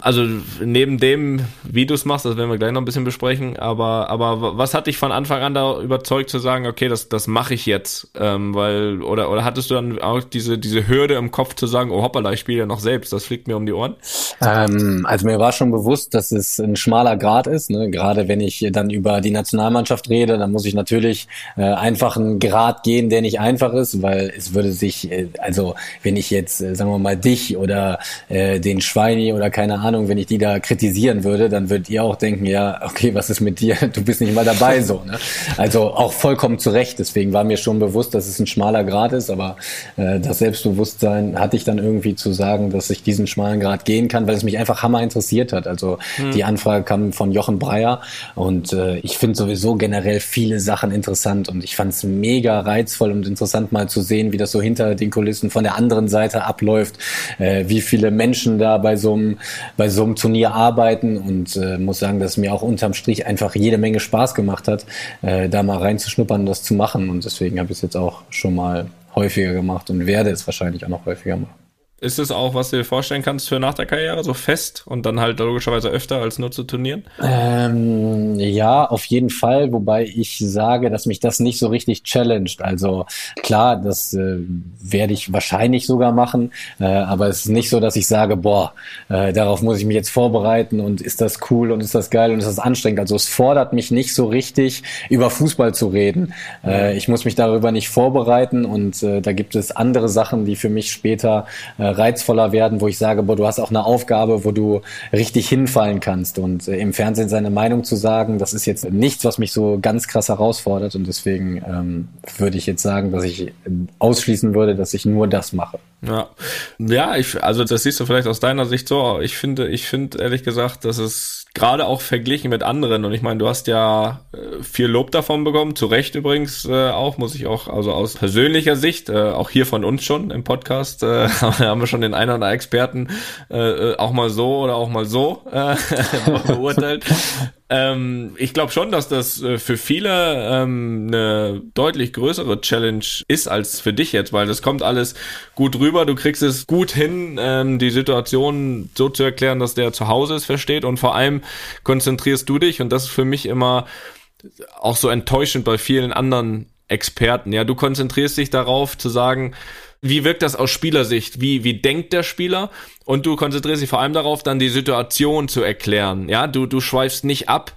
also neben dem, wie du es machst, das werden wir gleich noch ein bisschen besprechen, aber, aber was hat dich von Anfang an da überzeugt zu sagen, okay, das, das mache ich jetzt? Ähm, weil, oder, oder hattest du dann auch diese, diese Hürde im Kopf zu sagen, oh hoppala, ich spiele ja noch selbst, das fliegt mir um die Ohren? Ähm, also mir war schon bewusst, dass es ein schmaler Grad ist. Ne? Gerade wenn ich dann über die Nationalmannschaft rede, dann muss ich natürlich äh, einfach einen Grad gehen, der nicht einfach ist, weil es würde sich, äh, also wenn ich jetzt, äh, sagen wir mal, dich oder äh, den Schweini oder keine Ahnung, wenn ich die da kritisieren würde, dann würdet ihr auch denken, ja, okay, was ist mit dir? Du bist nicht mal dabei, so. Ne? Also auch vollkommen zu Recht. Deswegen war mir schon bewusst, dass es ein schmaler Grad ist, aber äh, das Selbstbewusstsein hatte ich dann irgendwie zu sagen, dass ich diesen schmalen Grad gehen kann, weil es mich einfach hammer interessiert hat. Also hm. die Anfrage kam von Jochen Breyer und äh, ich finde sowieso generell viele Sachen interessant und ich fand es mega reizvoll und interessant mal zu sehen, wie das so hinter den Kulissen von der anderen Seite abläuft, äh, wie viele Menschen da bei so einem bei so einem Turnier arbeiten und äh, muss sagen, dass es mir auch unterm Strich einfach jede Menge Spaß gemacht hat, äh, da mal reinzuschnuppern und das zu machen und deswegen habe ich es jetzt auch schon mal häufiger gemacht und werde es wahrscheinlich auch noch häufiger machen. Ist es auch, was du dir vorstellen kannst für nach der Karriere, so fest und dann halt logischerweise öfter als nur zu Turnieren? Ähm, ja, auf jeden Fall, wobei ich sage, dass mich das nicht so richtig challenged. Also klar, das äh, werde ich wahrscheinlich sogar machen, äh, aber es ist nicht so, dass ich sage, boah, äh, darauf muss ich mich jetzt vorbereiten und ist das cool und ist das geil und ist das anstrengend. Also es fordert mich nicht so richtig, über Fußball zu reden. Äh, ich muss mich darüber nicht vorbereiten und äh, da gibt es andere Sachen, die für mich später äh, reizvoller werden, wo ich sage, boah, du hast auch eine Aufgabe, wo du richtig hinfallen kannst. Und äh, im Fernsehen seine Meinung zu sagen, das ist jetzt nichts, was mich so ganz krass herausfordert. Und deswegen ähm, würde ich jetzt sagen, dass ich ausschließen würde, dass ich nur das mache. Ja, ja, ich, also das siehst du vielleicht aus deiner Sicht so. Ich finde, ich finde ehrlich gesagt, dass es gerade auch verglichen mit anderen. Und ich meine, du hast ja äh, viel Lob davon bekommen, zu Recht übrigens äh, auch, muss ich auch, also aus persönlicher Sicht, äh, auch hier von uns schon im Podcast, äh, haben wir schon den einen oder anderen Experten äh, äh auch mal so oder auch mal so äh, beurteilt. Ähm, ich glaube schon, dass das äh, für viele ähm, eine deutlich größere Challenge ist als für dich jetzt, weil das kommt alles gut rüber. Du kriegst es gut hin, ähm, die Situation so zu erklären, dass der zu Hause ist, versteht und vor allem konzentrierst du dich und das ist für mich immer auch so enttäuschend bei vielen anderen Experten. Ja, du konzentrierst dich darauf zu sagen, wie wirkt das aus Spielersicht? Wie, wie denkt der Spieler? Und du konzentrierst dich vor allem darauf, dann die Situation zu erklären. Ja, du, du schweifst nicht ab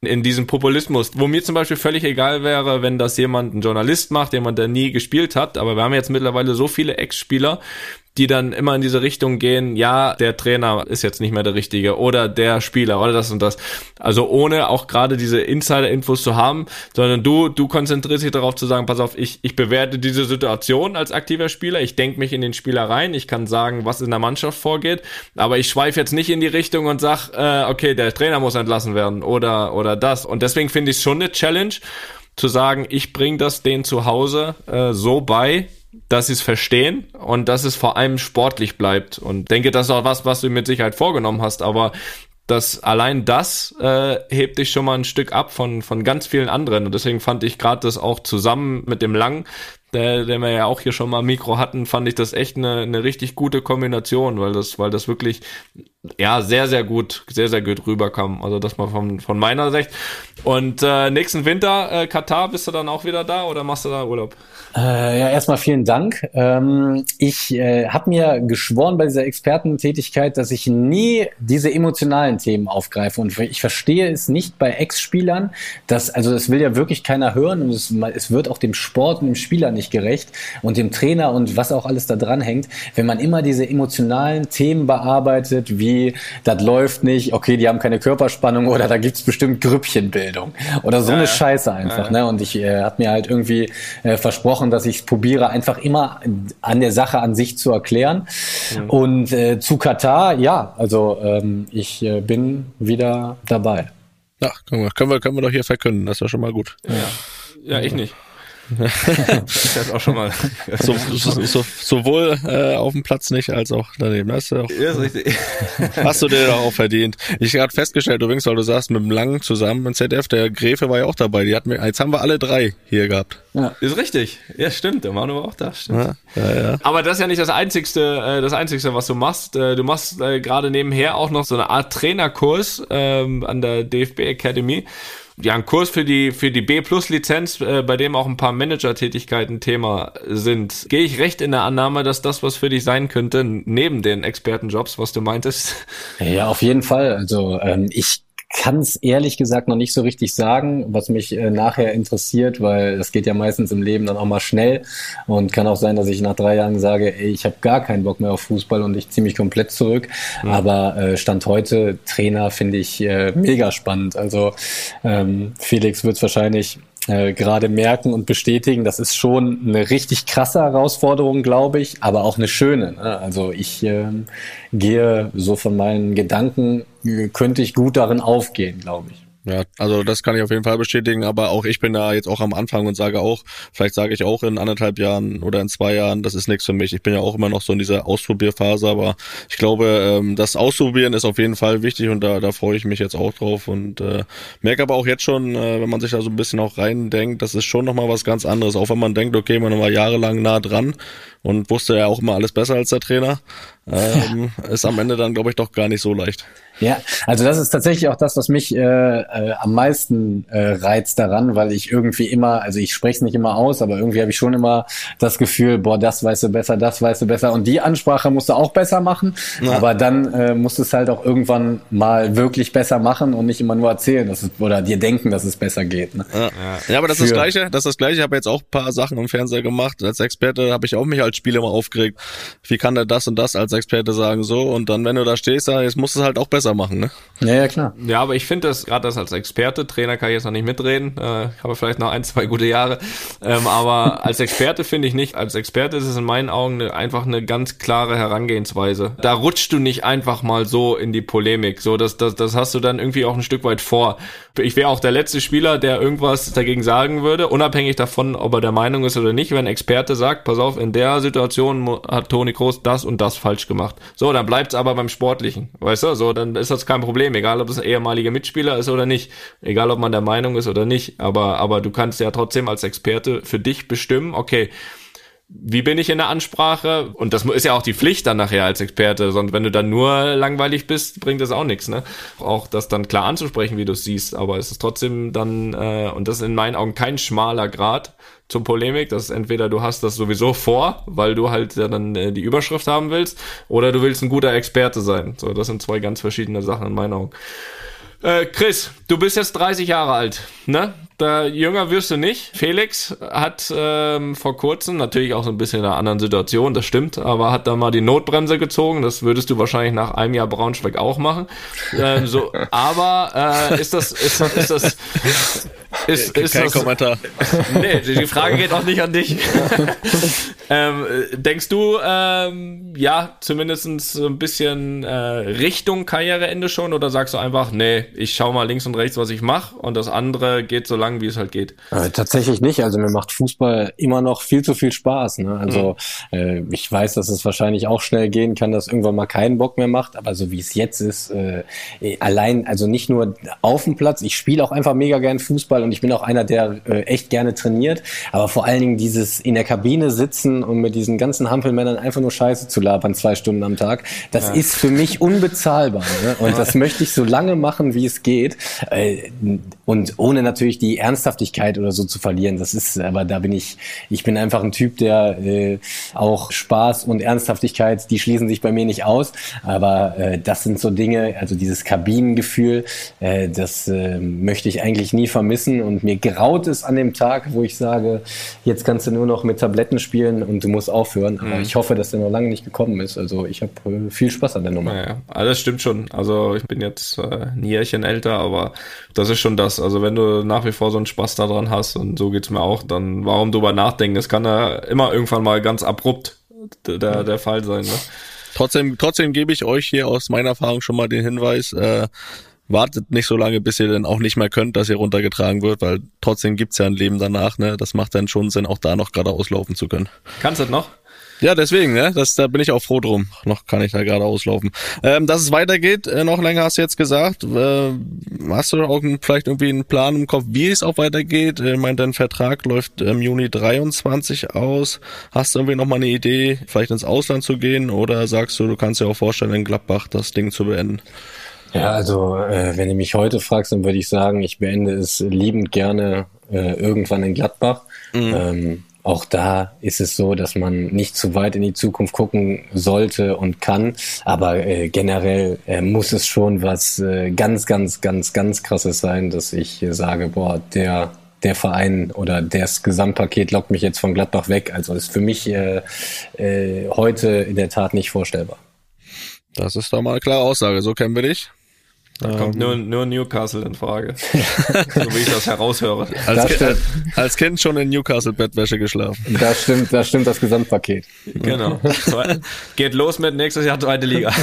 in diesem Populismus, wo mir zum Beispiel völlig egal wäre, wenn das jemand, ein Journalist macht, jemand, der nie gespielt hat, aber wir haben jetzt mittlerweile so viele Ex-Spieler, die dann immer in diese Richtung gehen, ja, der Trainer ist jetzt nicht mehr der Richtige oder der Spieler oder das und das. Also ohne auch gerade diese Insider-Infos zu haben, sondern du, du konzentrierst dich darauf zu sagen, pass auf, ich, ich bewerte diese Situation als aktiver Spieler, ich denke mich in den Spieler rein, ich kann sagen, was in der Mannschaft vorgeht, aber ich schweife jetzt nicht in die Richtung und sag, äh, okay, der Trainer muss entlassen werden oder, oder das. Und deswegen finde ich es schon eine Challenge, zu sagen, ich bringe das denen zu Hause äh, so bei, dass sie es verstehen und dass es vor allem sportlich bleibt. Und denke, das ist auch was, was du mit Sicherheit vorgenommen hast, aber das allein das äh, hebt dich schon mal ein Stück ab von von ganz vielen anderen und deswegen fand ich gerade das auch zusammen mit dem Lang der, der wir ja auch hier schon mal Mikro hatten, fand ich das echt eine, eine richtig gute Kombination, weil das, weil das wirklich ja sehr, sehr gut, sehr, sehr gut rüberkam. Also das mal von, von meiner Sicht. Und äh, nächsten Winter, äh, Katar, bist du dann auch wieder da oder machst du da Urlaub? Äh, ja, erstmal vielen Dank. Ähm, ich äh, habe mir geschworen bei dieser Expertentätigkeit, dass ich nie diese emotionalen Themen aufgreife. Und ich verstehe es nicht bei Ex-Spielern, dass, also das will ja wirklich keiner hören und es, es wird auch dem Sport und dem Spieler nicht gerecht und dem Trainer und was auch alles da dran hängt, wenn man immer diese emotionalen Themen bearbeitet, wie das läuft nicht, okay, die haben keine Körperspannung oder da gibt's bestimmt Grüppchenbildung oder so ja, eine Scheiße einfach. Ja. Ne? Und ich äh, habe mir halt irgendwie äh, versprochen, dass ich probiere, einfach immer an der Sache an sich zu erklären. Mhm. Und äh, zu Katar, ja, also ähm, ich äh, bin wieder dabei. Ja, können wir, können wir doch hier verkünden, das ist ja schon mal gut. Ja, ja ich nicht ich das auch schon mal. so, so, so, sowohl äh, auf dem Platz nicht als auch daneben. Das ist auch, ja, ist richtig. Hast du dir doch auch verdient. Ich habe festgestellt, übrigens, weil du sagst mit dem Langen zusammen im ZDF, der Gräfe war ja auch dabei. Die hatten wir, jetzt haben wir alle drei hier gehabt. Ja. Ist richtig. Ja, stimmt. Der Manu war auch da. Stimmt. Ja, ja, ja. Aber das ist ja nicht das einzigste, äh, das einzigste, was du machst. Äh, du machst äh, gerade nebenher auch noch so eine Art Trainerkurs ähm, an der DFB Academy ja, ein Kurs für die, für die B-Plus-Lizenz, äh, bei dem auch ein paar Manager-Tätigkeiten Thema sind. Gehe ich recht in der Annahme, dass das was für dich sein könnte, neben den Expertenjobs, was du meintest? Ja, auf jeden Fall. Also ähm, ich kann es ehrlich gesagt noch nicht so richtig sagen, was mich äh, nachher interessiert, weil das geht ja meistens im Leben dann auch mal schnell und kann auch sein, dass ich nach drei Jahren sage, ey, ich habe gar keinen Bock mehr auf Fußball und ich ziehe mich komplett zurück. Mhm. Aber äh, Stand heute Trainer finde ich äh, mega spannend. Also ähm, Felix wird es wahrscheinlich äh, gerade merken und bestätigen, das ist schon eine richtig krasse Herausforderung, glaube ich, aber auch eine schöne. Ne? Also ich äh, gehe so von meinen Gedanken, äh, könnte ich gut darin aufgehen, glaube ich. Ja, also das kann ich auf jeden Fall bestätigen, aber auch ich bin da jetzt auch am Anfang und sage auch, vielleicht sage ich auch in anderthalb Jahren oder in zwei Jahren, das ist nichts für mich. Ich bin ja auch immer noch so in dieser Ausprobierphase, aber ich glaube, ähm, das Ausprobieren ist auf jeden Fall wichtig und da, da freue ich mich jetzt auch drauf und äh, merke aber auch jetzt schon, äh, wenn man sich da so ein bisschen auch reindenkt, das ist schon nochmal was ganz anderes, auch wenn man denkt, okay, man war jahrelang nah dran und wusste ja auch immer alles besser als der Trainer, ähm, ist am Ende dann, glaube ich, doch gar nicht so leicht. Ja, also das ist tatsächlich auch das, was mich äh, äh, am meisten äh, reizt daran, weil ich irgendwie immer, also ich spreche es nicht immer aus, aber irgendwie habe ich schon immer das Gefühl, boah, das weißt du besser, das weißt du besser und die Ansprache musst du auch besser machen, ja. aber dann äh, musst du es halt auch irgendwann mal wirklich besser machen und nicht immer nur erzählen, dass es, oder dir denken, dass es besser geht. Ne? Ja. ja, aber das ist das Gleiche, das ist das Gleiche. Ich habe jetzt auch paar Sachen im Fernseher gemacht. Als Experte habe ich auch mich als Spieler mal aufgeregt. Wie kann der das und das als Experte sagen so und dann, wenn du da stehst, jetzt musst du es halt auch besser machen, ne? Ja, ja, klar. Ja, aber ich finde das, gerade das als Experte, Trainer kann ich jetzt noch nicht mitreden, äh, habe vielleicht noch ein, zwei gute Jahre, ähm, aber als Experte finde ich nicht, als Experte ist es in meinen Augen eine, einfach eine ganz klare Herangehensweise. Da rutschst du nicht einfach mal so in die Polemik, so, das, das, das hast du dann irgendwie auch ein Stück weit vor. Ich wäre auch der letzte Spieler, der irgendwas dagegen sagen würde, unabhängig davon, ob er der Meinung ist oder nicht, wenn ein Experte sagt, pass auf, in der Situation hat Toni Kroos das und das falsch gemacht. So, dann bleibt's aber beim Sportlichen, weißt du, so, dann ist das kein Problem, egal ob es ein ehemaliger Mitspieler ist oder nicht, egal ob man der Meinung ist oder nicht, aber, aber du kannst ja trotzdem als Experte für dich bestimmen, okay, wie bin ich in der Ansprache? Und das ist ja auch die Pflicht dann nachher als Experte, sondern wenn du dann nur langweilig bist, bringt das auch nichts, ne? Auch das dann klar anzusprechen, wie du es siehst, aber es ist trotzdem dann, äh, und das ist in meinen Augen kein schmaler Grad zum Polemik, das ist entweder du hast das sowieso vor, weil du halt ja dann äh, die Überschrift haben willst, oder du willst ein guter Experte sein. So, das sind zwei ganz verschiedene Sachen in meinen Augen. Äh, Chris, du bist jetzt 30 Jahre alt, ne? Da jünger wirst du nicht. Felix hat ähm, vor kurzem, natürlich auch so ein bisschen in einer anderen Situation, das stimmt, aber hat da mal die Notbremse gezogen. Das würdest du wahrscheinlich nach einem Jahr Braunschweig auch machen. Ähm, so, aber äh, ist das, ist, ist das, ist, ist Kein das, Kommentar. Nee, die Frage geht auch nicht an dich. ähm, denkst du, ähm, ja, zumindest so ein bisschen äh, Richtung Karriereende schon oder sagst du einfach, nee, ich schau mal links und rechts, was ich mache und das andere geht so lang, wie es halt geht? Äh, tatsächlich nicht. Also mir macht Fußball immer noch viel zu viel Spaß. Ne? Also mhm. äh, ich weiß, dass es wahrscheinlich auch schnell gehen kann, dass irgendwann mal keinen Bock mehr macht, aber so wie es jetzt ist, äh, allein, also nicht nur auf dem Platz, ich spiele auch einfach mega gern Fußball und ich bin auch einer, der äh, echt gerne trainiert, aber vor allen Dingen dieses in der Kabine sitzen und mit diesen ganzen Hampelmännern einfach nur Scheiße zu labern, zwei Stunden am Tag, das ja. ist für mich unbezahlbar. Ne? Und das möchte ich so lange machen, wie es geht. Äh, und ohne natürlich die Ernsthaftigkeit oder so zu verlieren. Das ist, aber da bin ich, ich bin einfach ein Typ, der äh, auch Spaß und Ernsthaftigkeit, die schließen sich bei mir nicht aus. Aber äh, das sind so Dinge, also dieses Kabinengefühl, äh, das äh, möchte ich eigentlich nie vermissen. Und mir graut es an dem Tag, wo ich sage, jetzt kannst du nur noch mit Tabletten spielen und du musst aufhören. Aber mhm. ich hoffe, dass der noch lange nicht gekommen ist. Also ich habe äh, viel Spaß an der Nummer. Ja, ja. alles stimmt schon. Also ich bin jetzt äh, ein Jährchen älter, aber das ist schon das. Also wenn du nach wie vor so einen Spaß daran hast und so geht's mir auch, dann warum drüber nachdenken? Es kann ja immer irgendwann mal ganz abrupt der, der Fall sein. Ne? Trotzdem, trotzdem gebe ich euch hier aus meiner Erfahrung schon mal den Hinweis, äh, wartet nicht so lange, bis ihr dann auch nicht mehr könnt, dass ihr runtergetragen wird, weil trotzdem gibt's ja ein Leben danach, ne? Das macht dann schon Sinn, auch da noch gerade auslaufen zu können. Kannst du das noch? Ja, deswegen, ne? Das, da bin ich auch froh drum. Noch kann ich da gerade auslaufen. Ähm, dass es weitergeht, äh, noch länger hast du jetzt gesagt. Äh, hast du auch vielleicht irgendwie einen Plan im Kopf, wie es auch weitergeht? Äh, ich meine, dein Vertrag läuft im Juni 23 aus. Hast du irgendwie noch mal eine Idee, vielleicht ins Ausland zu gehen? Oder sagst du, du kannst dir auch vorstellen, in Gladbach das Ding zu beenden? Ja, also äh, wenn du mich heute fragst, dann würde ich sagen, ich beende es liebend gerne äh, irgendwann in Gladbach. Mhm. Ähm, auch da ist es so, dass man nicht zu weit in die Zukunft gucken sollte und kann. Aber äh, generell äh, muss es schon was äh, ganz, ganz, ganz, ganz krasses sein, dass ich äh, sage, boah, der der Verein oder das Gesamtpaket lockt mich jetzt von Gladbach weg. Also ist für mich äh, äh, heute in der Tat nicht vorstellbar. Das ist doch mal eine klare Aussage. So kennen wir dich. Da kommt nur, nur Newcastle in Frage. so wie ich das heraushöre. Als, Das Ki- stimmt. als Kind schon in Newcastle-Bettwäsche geschlafen. Da stimmt, da stimmt das Gesamtpaket. Genau. Geht los mit nächstes Jahr zweite Liga.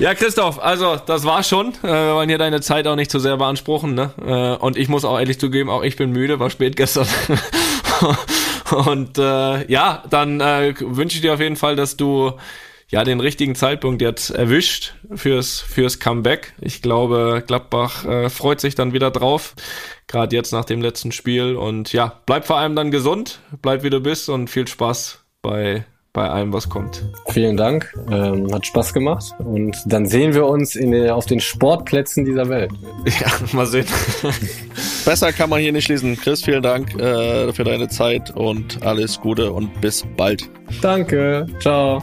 Ja, Christoph, also das war schon. Äh, wir wollen hier deine Zeit auch nicht zu sehr beanspruchen. Ne? Äh, und ich muss auch ehrlich zugeben, auch ich bin müde, war spät gestern. und äh, ja, dann äh, wünsche ich dir auf jeden Fall, dass du ja den richtigen Zeitpunkt jetzt erwischt fürs fürs Comeback. Ich glaube, Gladbach äh, freut sich dann wieder drauf, gerade jetzt nach dem letzten Spiel. Und ja, bleib vor allem dann gesund, bleib wie du bist und viel Spaß bei bei allem, was kommt. Vielen Dank, ähm, hat Spaß gemacht und dann sehen wir uns in der, auf den Sportplätzen dieser Welt. Ja, mal sehen. Besser kann man hier nicht schließen. Chris, vielen Dank äh, für deine Zeit und alles Gute und bis bald. Danke, ciao.